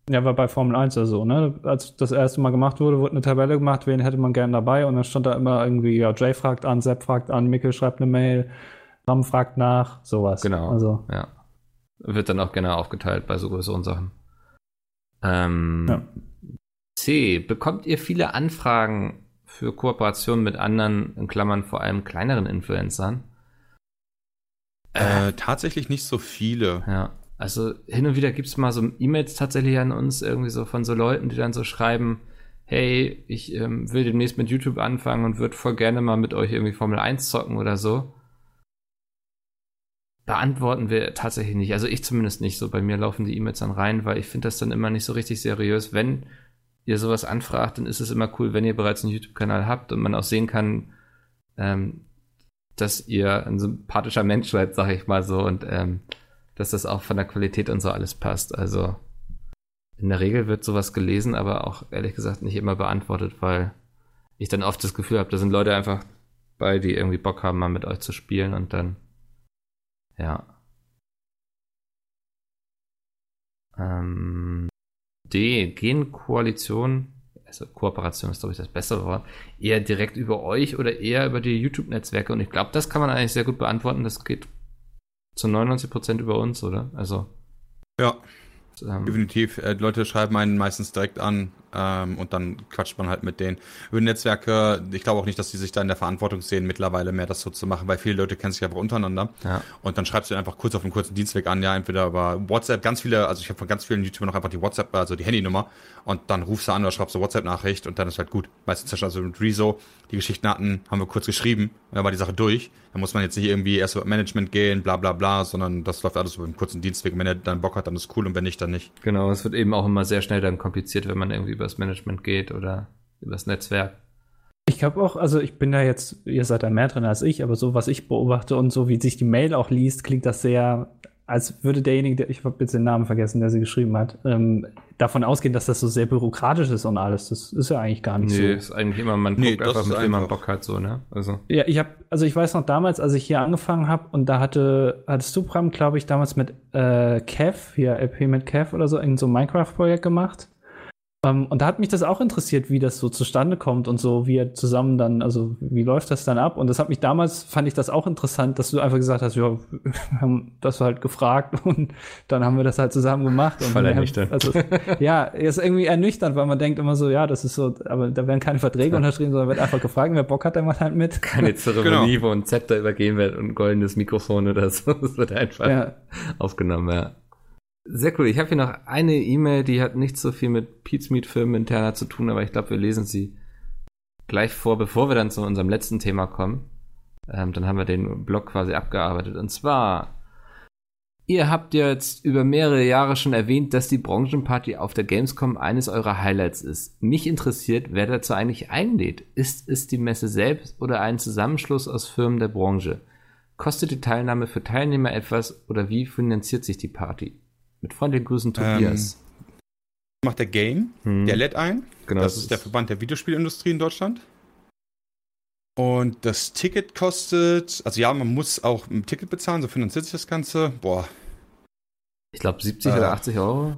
Ja, war bei Formel 1 ja so, ne? Als das erste Mal gemacht wurde, wurde eine Tabelle gemacht, wen hätte man gern dabei und dann stand da immer irgendwie, ja, Jay fragt an, Sepp fragt an, Mikkel schreibt eine Mail, Ram fragt nach, sowas. Genau. Also, Ja. Wird dann auch gerne aufgeteilt bei so größeren Sachen. Ähm, Ja. C. Bekommt ihr viele Anfragen für Kooperationen mit anderen, in Klammern vor allem kleineren Influencern? Äh, tatsächlich nicht so viele. Ja. Also hin und wieder gibt es mal so E-Mails tatsächlich an uns, irgendwie so von so Leuten, die dann so schreiben, hey, ich ähm, will demnächst mit YouTube anfangen und würde voll gerne mal mit euch irgendwie Formel 1 zocken oder so. Beantworten wir tatsächlich nicht. Also ich zumindest nicht. So bei mir laufen die E-Mails dann rein, weil ich finde das dann immer nicht so richtig seriös. Wenn ihr sowas anfragt, dann ist es immer cool, wenn ihr bereits einen YouTube-Kanal habt und man auch sehen kann, ähm, dass ihr ein sympathischer Mensch seid, sag ich mal so, und ähm, dass das auch von der Qualität und so alles passt. Also in der Regel wird sowas gelesen, aber auch ehrlich gesagt nicht immer beantwortet, weil ich dann oft das Gefühl habe, da sind Leute einfach bei, die irgendwie Bock haben, mal mit euch zu spielen und dann ja. Ähm, D, gehen Koalition, also Kooperation ist glaube ich das bessere Wort, eher direkt über euch oder eher über die YouTube-Netzwerke? Und ich glaube, das kann man eigentlich sehr gut beantworten. Das geht zu 99% über uns, oder? Also. Ja, Ähm, definitiv. Äh, Leute schreiben einen meistens direkt an ähm, und dann quatscht man halt mit denen. Über Netzwerke, ich glaube auch nicht, dass die sich da in der Verantwortung sehen, mittlerweile mehr das so zu machen, weil viele Leute kennen sich einfach untereinander. ja. Und dann schreibst du einfach kurz auf einem kurzen Dienstweg an, ja, entweder über WhatsApp, ganz viele, also ich habe von ganz vielen YouTubern noch einfach die WhatsApp, also die Handynummer und dann rufst du an oder schreibst du WhatsApp-Nachricht und dann ist halt gut. Meistens ja also mit Rezo, die Geschichten hatten, haben wir kurz geschrieben und dann war die Sache durch. Da muss man jetzt nicht irgendwie erst über Management gehen, bla bla bla, sondern das läuft alles über einen kurzen Dienstweg. Und wenn er dann Bock hat, dann ist cool und wenn nicht, dann nicht. Genau, es wird eben auch immer sehr schnell dann kompliziert, wenn man irgendwie übers Management geht oder übers Netzwerk. ich glaube auch, also ich bin da jetzt, ihr seid da mehr drin als ich, aber so was ich beobachte und so wie sich die Mail auch liest, klingt das sehr, als würde derjenige, der, ich habe jetzt den Namen vergessen, der sie geschrieben hat, ähm, davon ausgehen, dass das so sehr bürokratisch ist und alles. Das ist ja eigentlich gar nicht Nö, so. ist eigentlich immer, man Nee, guckt das einfach, mit wem man. Bock hat, so, ne? Also. Ja, ich habe, also ich weiß noch damals, als ich hier angefangen habe und da hatte, hattest du, Bram, glaube ich, damals mit äh, Kev, hier LP mit Kev oder so, irgend so ein Minecraft-Projekt gemacht. Um, ähm, und da hat mich das auch interessiert, wie das so zustande kommt und so, wie er zusammen dann, also wie läuft das dann ab? Und das hat mich damals, fand ich das auch interessant, dass du einfach gesagt hast, ja, [laughs] wir haben das halt gefragt [laughs] und dann haben wir das halt zusammen gemacht. Und Voll ernüchternd. Also, ja, ist irgendwie ernüchternd, weil man denkt immer so, ja, das ist so, aber da werden keine Verträge unterschrieben, sondern wird einfach gefragt, wer Bock hat, der macht halt mit. Keine [laughs] Zeremonie, genau. wo ein Zepter übergeben wird und ein goldenes Mikrofon oder so. Das wird einfach ja. aufgenommen, ja. Sehr cool. Ich habe hier noch eine E-Mail, die hat nicht so viel mit Pizmeet Firmen interner zu tun, aber ich glaube, wir lesen sie gleich vor, bevor wir dann zu unserem letzten Thema kommen. Ähm, dann haben wir den Blog quasi abgearbeitet. Und zwar, ihr habt jetzt über mehrere Jahre schon erwähnt, dass die Branchenparty auf der Gamescom eines eurer Highlights ist. Mich interessiert, wer dazu eigentlich einlädt. Ist es die Messe selbst oder ein Zusammenschluss aus Firmen der Branche? Kostet die Teilnahme für Teilnehmer etwas oder wie finanziert sich die Party? Mit freundlichen Grüßen Tobias. Ähm, macht der Game, hm. der lädt ein. Genau. Das, das ist der Verband der Videospielindustrie in Deutschland. Und das Ticket kostet, also ja, man muss auch ein Ticket bezahlen, so finanziert sich das Ganze. Boah. Ich glaube 70 äh, oder 80 Euro.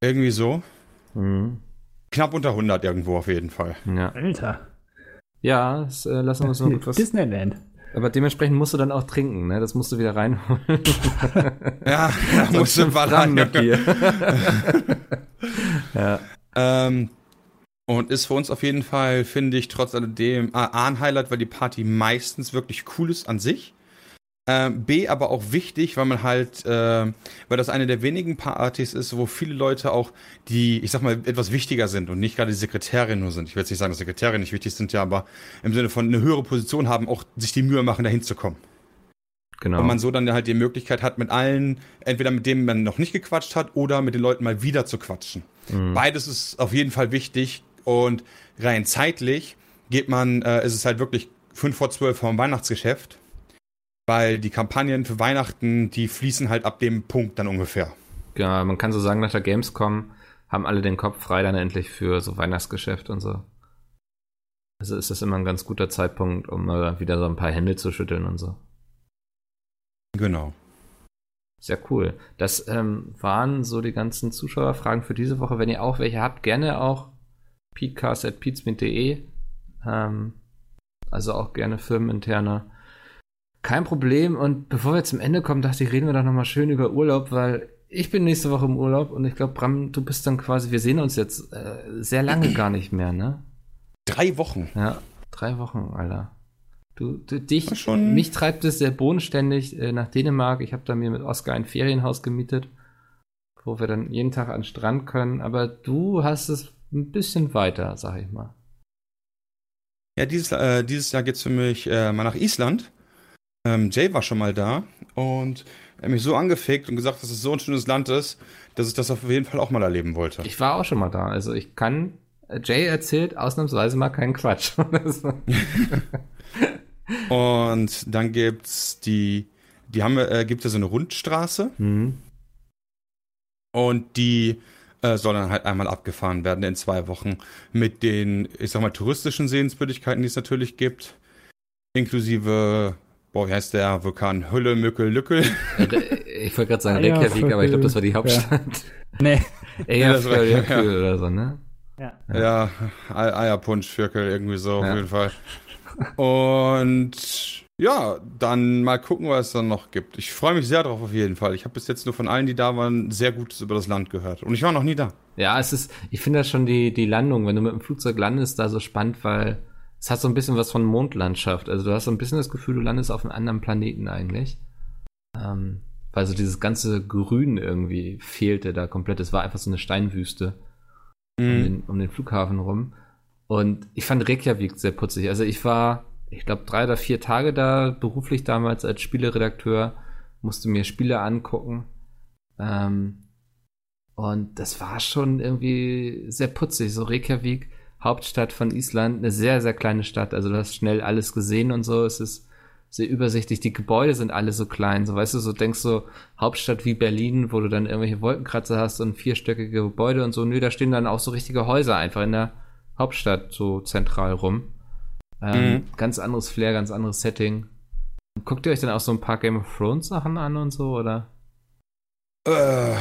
Irgendwie so. Mhm. Knapp unter 100 irgendwo auf jeden Fall. Ja. Alter. Ja, das, äh, lassen wir uns noch etwas. [laughs] Disneyland. Aber dementsprechend musst du dann auch trinken, ne? Das musst du wieder reinholen. [laughs] ja, da musst du mal rein. Mit dir. [laughs] ja. Ähm, und ist für uns auf jeden Fall, finde ich, trotz alledem A, ein Highlight, weil die Party meistens wirklich cool ist an sich. Äh, B, aber auch wichtig, weil man halt, äh, weil das eine der wenigen Partys ist, wo viele Leute auch, die, ich sag mal, etwas wichtiger sind und nicht gerade die Sekretärin nur sind. Ich will jetzt nicht sagen, dass Sekretärin nicht wichtig sind, ja, aber im Sinne von eine höhere Position haben, auch sich die Mühe machen, dahin zu kommen. Genau. Und man so dann halt die Möglichkeit hat, mit allen, entweder mit denen man noch nicht gequatscht hat oder mit den Leuten mal wieder zu quatschen. Mhm. Beides ist auf jeden Fall wichtig und rein zeitlich geht man, äh, ist es halt wirklich fünf vor zwölf vom Weihnachtsgeschäft weil die Kampagnen für Weihnachten, die fließen halt ab dem Punkt dann ungefähr. Ja, man kann so sagen, nach der Gamescom haben alle den Kopf frei dann endlich für so Weihnachtsgeschäft und so. Also ist das immer ein ganz guter Zeitpunkt, um mal wieder so ein paar Hände zu schütteln und so. Genau. Sehr cool. Das ähm, waren so die ganzen Zuschauerfragen für diese Woche. Wenn ihr auch welche habt, gerne auch peatcast.peatsmint.de. Ähm, also auch gerne firmeninterne kein Problem. Und bevor wir zum Ende kommen, dachte ich, reden wir doch nochmal schön über Urlaub, weil ich bin nächste Woche im Urlaub und ich glaube, Bram, du bist dann quasi, wir sehen uns jetzt äh, sehr lange [clears throat] gar nicht mehr, ne? Drei Wochen. Ja, drei Wochen, Alter. Du, du dich, schon. mich treibt es sehr bodenständig äh, nach Dänemark. Ich habe da mir mit Oskar ein Ferienhaus gemietet, wo wir dann jeden Tag an den Strand können. Aber du hast es ein bisschen weiter, sag ich mal. Ja, dieses, äh, dieses Jahr geht's für mich äh, mal nach Island. Ähm, Jay war schon mal da und er hat mich so angefickt und gesagt, dass es so ein schönes Land ist, dass ich das auf jeden Fall auch mal erleben wollte. Ich war auch schon mal da. Also ich kann, Jay erzählt ausnahmsweise mal keinen Quatsch. [laughs] und dann gibt's die, die haben, äh, gibt ja so eine Rundstraße. Mhm. Und die äh, soll dann halt einmal abgefahren werden in zwei Wochen mit den, ich sag mal, touristischen Sehenswürdigkeiten, die es natürlich gibt. Inklusive boah, wie heißt der Vulkan? Hülle, Mückel, Lückel. Ich wollte gerade sagen Reykjavik, ja, aber ich glaube, das war die Hauptstadt. Ja. Nee. [laughs] Eyjafjallajökull ja, oder so, ne? Ja, ja Eierpunsch, Vierkel, irgendwie so auf jeden Fall. Und ja, dann mal gucken, was es dann noch gibt. Ich freue mich sehr drauf auf jeden Fall. Ich habe bis jetzt nur von allen, die da waren, sehr Gutes über das Land gehört. Und ich war noch nie da. Ja, es ist, ich finde das schon die, die Landung, wenn du mit dem Flugzeug landest, da so spannend, weil es hat so ein bisschen was von Mondlandschaft. Also du hast so ein bisschen das Gefühl, du landest auf einem anderen Planeten eigentlich. Ähm, weil so dieses ganze Grün irgendwie fehlte da komplett. Es war einfach so eine Steinwüste mhm. um, den, um den Flughafen rum. Und ich fand Reykjavik sehr putzig. Also ich war, ich glaube, drei oder vier Tage da beruflich damals als Spieleredakteur, musste mir Spiele angucken. Ähm, und das war schon irgendwie sehr putzig. So Reykjavik Hauptstadt von Island, eine sehr, sehr kleine Stadt. Also du hast schnell alles gesehen und so. Es ist sehr übersichtlich. Die Gebäude sind alle so klein. So weißt du, so denkst du, Hauptstadt wie Berlin, wo du dann irgendwelche Wolkenkratzer hast und vierstöckige Gebäude und so. Nö, da stehen dann auch so richtige Häuser einfach in der Hauptstadt so zentral rum. Ähm, mhm. Ganz anderes Flair, ganz anderes Setting. Guckt ihr euch dann auch so ein paar Game of Thrones Sachen an und so, oder? Äh,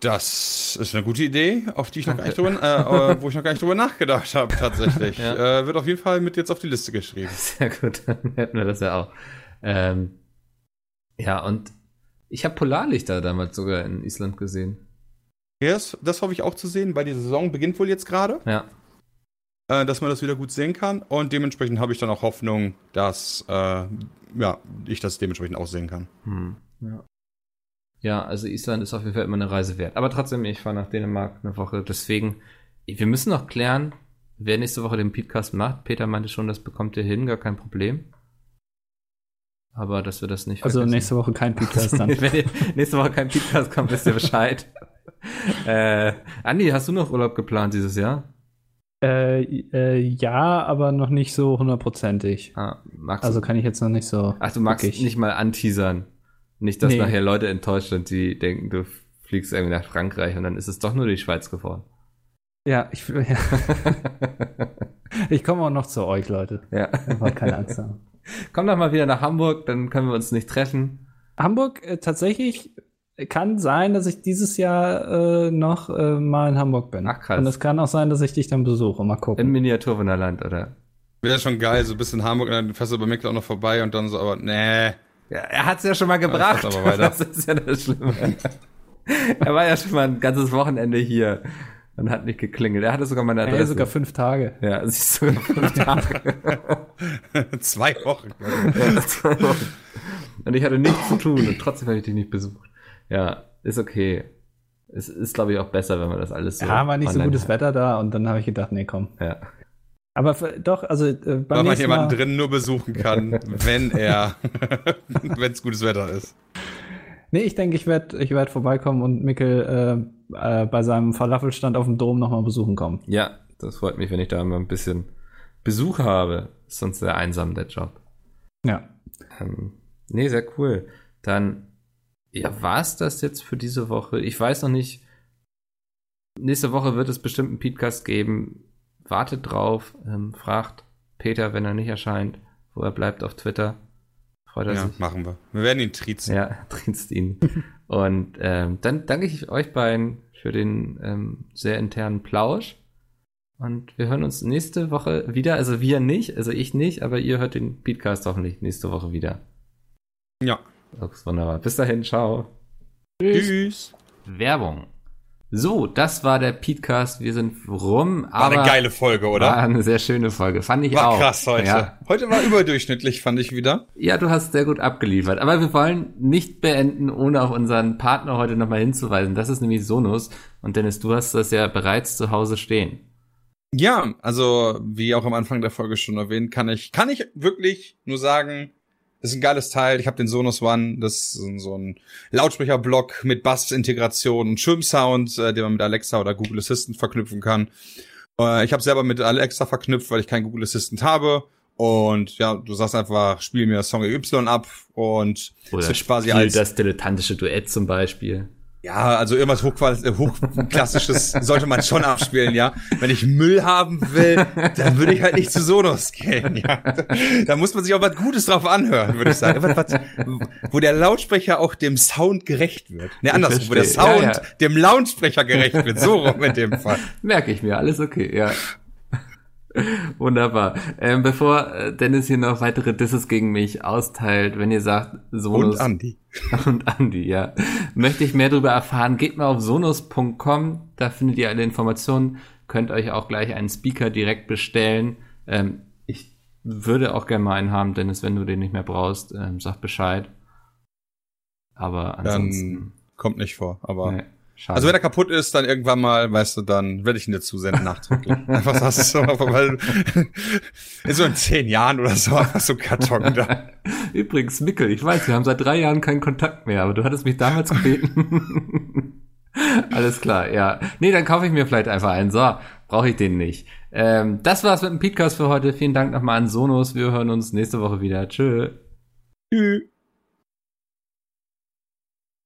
Das ist eine gute Idee, auf die ich noch gar nicht drüber, äh, äh, wo ich noch gar nicht drüber nachgedacht habe, tatsächlich. [laughs] ja. äh, wird auf jeden Fall mit jetzt auf die Liste geschrieben. [laughs] Sehr gut, dann hätten wir das ja auch. Ähm, ja, und ich habe Polarlichter damals sogar in Island gesehen. Das, das hoffe ich auch zu sehen, weil die Saison beginnt wohl jetzt gerade. Ja. Äh, dass man das wieder gut sehen kann. Und dementsprechend habe ich dann auch Hoffnung, dass äh, ja, ich das dementsprechend auch sehen kann. Hm. Ja. Ja, also Island ist auf jeden Fall immer eine Reise wert. Aber trotzdem, ich fahre nach Dänemark eine Woche. Deswegen, wir müssen noch klären, wer nächste Woche den Podcast macht. Peter meinte schon, das bekommt ihr hin, gar kein Problem. Aber dass wir das nicht Also vergessen. nächste Woche kein Podcast dann. [laughs] Wenn ihr nächste Woche kein Podcast kommt, wisst ihr Bescheid. [laughs] äh, Andi, hast du noch Urlaub geplant dieses Jahr? Äh, äh, ja, aber noch nicht so hundertprozentig. Ah, also kann ich jetzt noch nicht so. Ach, du magst wirklich. nicht mal anteasern. Nicht, dass nee. nachher Leute enttäuscht sind, die denken, du fliegst irgendwie nach Frankreich und dann ist es doch nur die Schweiz geworden. Ja, ich, [laughs] ja. ich komme auch noch zu euch, Leute. Ja. Einfach keine Angst haben. [laughs] Komm doch mal wieder nach Hamburg, dann können wir uns nicht treffen. Hamburg, äh, tatsächlich kann sein, dass ich dieses Jahr äh, noch äh, mal in Hamburg bin. Ach krass. Und es kann auch sein, dass ich dich dann besuche. Mal gucken. Im Miniaturwunderland, oder? Wäre schon geil, so bis in Hamburg und dann fährst du bei Mick auch noch vorbei und dann so, aber nee. Ja, er hat's ja schon mal gebracht. Ja, das, das ist ja das Schlimme. er war ja schon mal ein ganzes Wochenende hier und hat nicht geklingelt. Er hatte sogar meine Adresse. Ja, sogar fünf Tage. Ja, siehst sogar fünf Tage. [laughs] zwei Wochen. Ja, zwei Wochen. Und ich hatte nichts zu tun und trotzdem habe ich dich nicht besucht. Ja, ist okay. Es ist, glaube ich, auch besser, wenn man das alles so. Ja, war nicht so gutes hat. Wetter da und dann habe ich gedacht, nee, komm. Ja. Aber doch, also äh, beim Weil man jemanden Mal drin nur besuchen kann, [laughs] wenn er, [laughs] wenn es gutes Wetter ist. Nee, ich denke, ich werde ich werd vorbeikommen und Mikkel äh, äh, bei seinem Falafelstand auf dem Dom nochmal besuchen kommen. Ja, das freut mich, wenn ich da mal ein bisschen Besuch habe. Ist sonst sehr einsam, der Job. Ja. Ähm, nee, sehr cool. Dann ja, war es das jetzt für diese Woche? Ich weiß noch nicht. Nächste Woche wird es bestimmt einen Podcast geben. Wartet drauf. Ähm, fragt Peter, wenn er nicht erscheint, wo er bleibt auf Twitter. Freut er ja, sich. machen wir. Wir werden ihn triezen. Ja, [laughs] triezt ihn. Und ähm, dann danke ich euch beiden für den ähm, sehr internen Plausch. Und wir hören uns nächste Woche wieder. Also wir nicht, also ich nicht, aber ihr hört den Podcast hoffentlich nächste Woche wieder. Ja. Das ist wunderbar. Bis dahin, ciao. Tschüss. Tschüss. Werbung. So, das war der Podcast. Wir sind rum. War aber eine geile Folge, oder? War eine sehr schöne Folge, fand ich war auch. War krass heute. Ja. Heute war überdurchschnittlich, fand ich wieder. Ja, du hast sehr gut abgeliefert. Aber wir wollen nicht beenden, ohne auf unseren Partner heute nochmal hinzuweisen. Das ist nämlich Sonus. Und Dennis, du hast das ja bereits zu Hause stehen. Ja, also wie auch am Anfang der Folge schon erwähnt, kann ich kann ich wirklich nur sagen, ist ein geiles Teil. Ich habe den Sonos One. Das ist so ein Lautsprecherblock mit Bass-Integration und Schirmsound, äh, den man mit Alexa oder Google Assistant verknüpfen kann. Äh, ich habe selber mit Alexa verknüpft, weil ich keinen Google Assistant habe. Und ja, du sagst einfach, spiel mir Song Y ab und oder es wird quasi als das dilettantische Duett zum Beispiel. Ja, also irgendwas äh, hochklassisches [laughs] sollte man schon abspielen, ja. Wenn ich Müll haben will, dann würde ich halt nicht zu Sonos gehen, ja. Da muss man sich auch was Gutes drauf anhören, würde ich sagen. wo der Lautsprecher auch dem Sound gerecht wird. Ne, andersrum, wo der Sound ja, ja. dem Lautsprecher gerecht wird. So rum in dem Fall. Merke ich mir, alles okay, ja. [laughs] Wunderbar. Ähm, bevor äh, Dennis hier noch weitere Disses gegen mich austeilt, wenn ihr sagt, Sonos. Und Andi. [laughs] Und Andi, ja. Möchte ich mehr darüber erfahren, geht mal auf sonos.com, da findet ihr alle Informationen, könnt euch auch gleich einen Speaker direkt bestellen. Ähm, ich würde auch gerne mal einen haben, Dennis, wenn du den nicht mehr brauchst, ähm, sag Bescheid. Aber ansonsten. Dann kommt nicht vor, aber. Nee. Schade. Also wenn er kaputt ist, dann irgendwann mal, weißt du, dann werde ich ihn dir zusenden nachträglich. [laughs] einfach sagst du so, weil in so in zehn Jahren oder so, einfach so Karton da. [laughs] Übrigens, Mickel, ich weiß, wir haben seit drei Jahren keinen Kontakt mehr, aber du hattest mich damals gebeten. [laughs] Alles klar, ja. Nee, dann kaufe ich mir vielleicht einfach einen. So, brauche ich den nicht. Ähm, das war's mit dem Podcast für heute. Vielen Dank nochmal an Sonos. Wir hören uns nächste Woche wieder. Tschö. Tschüss.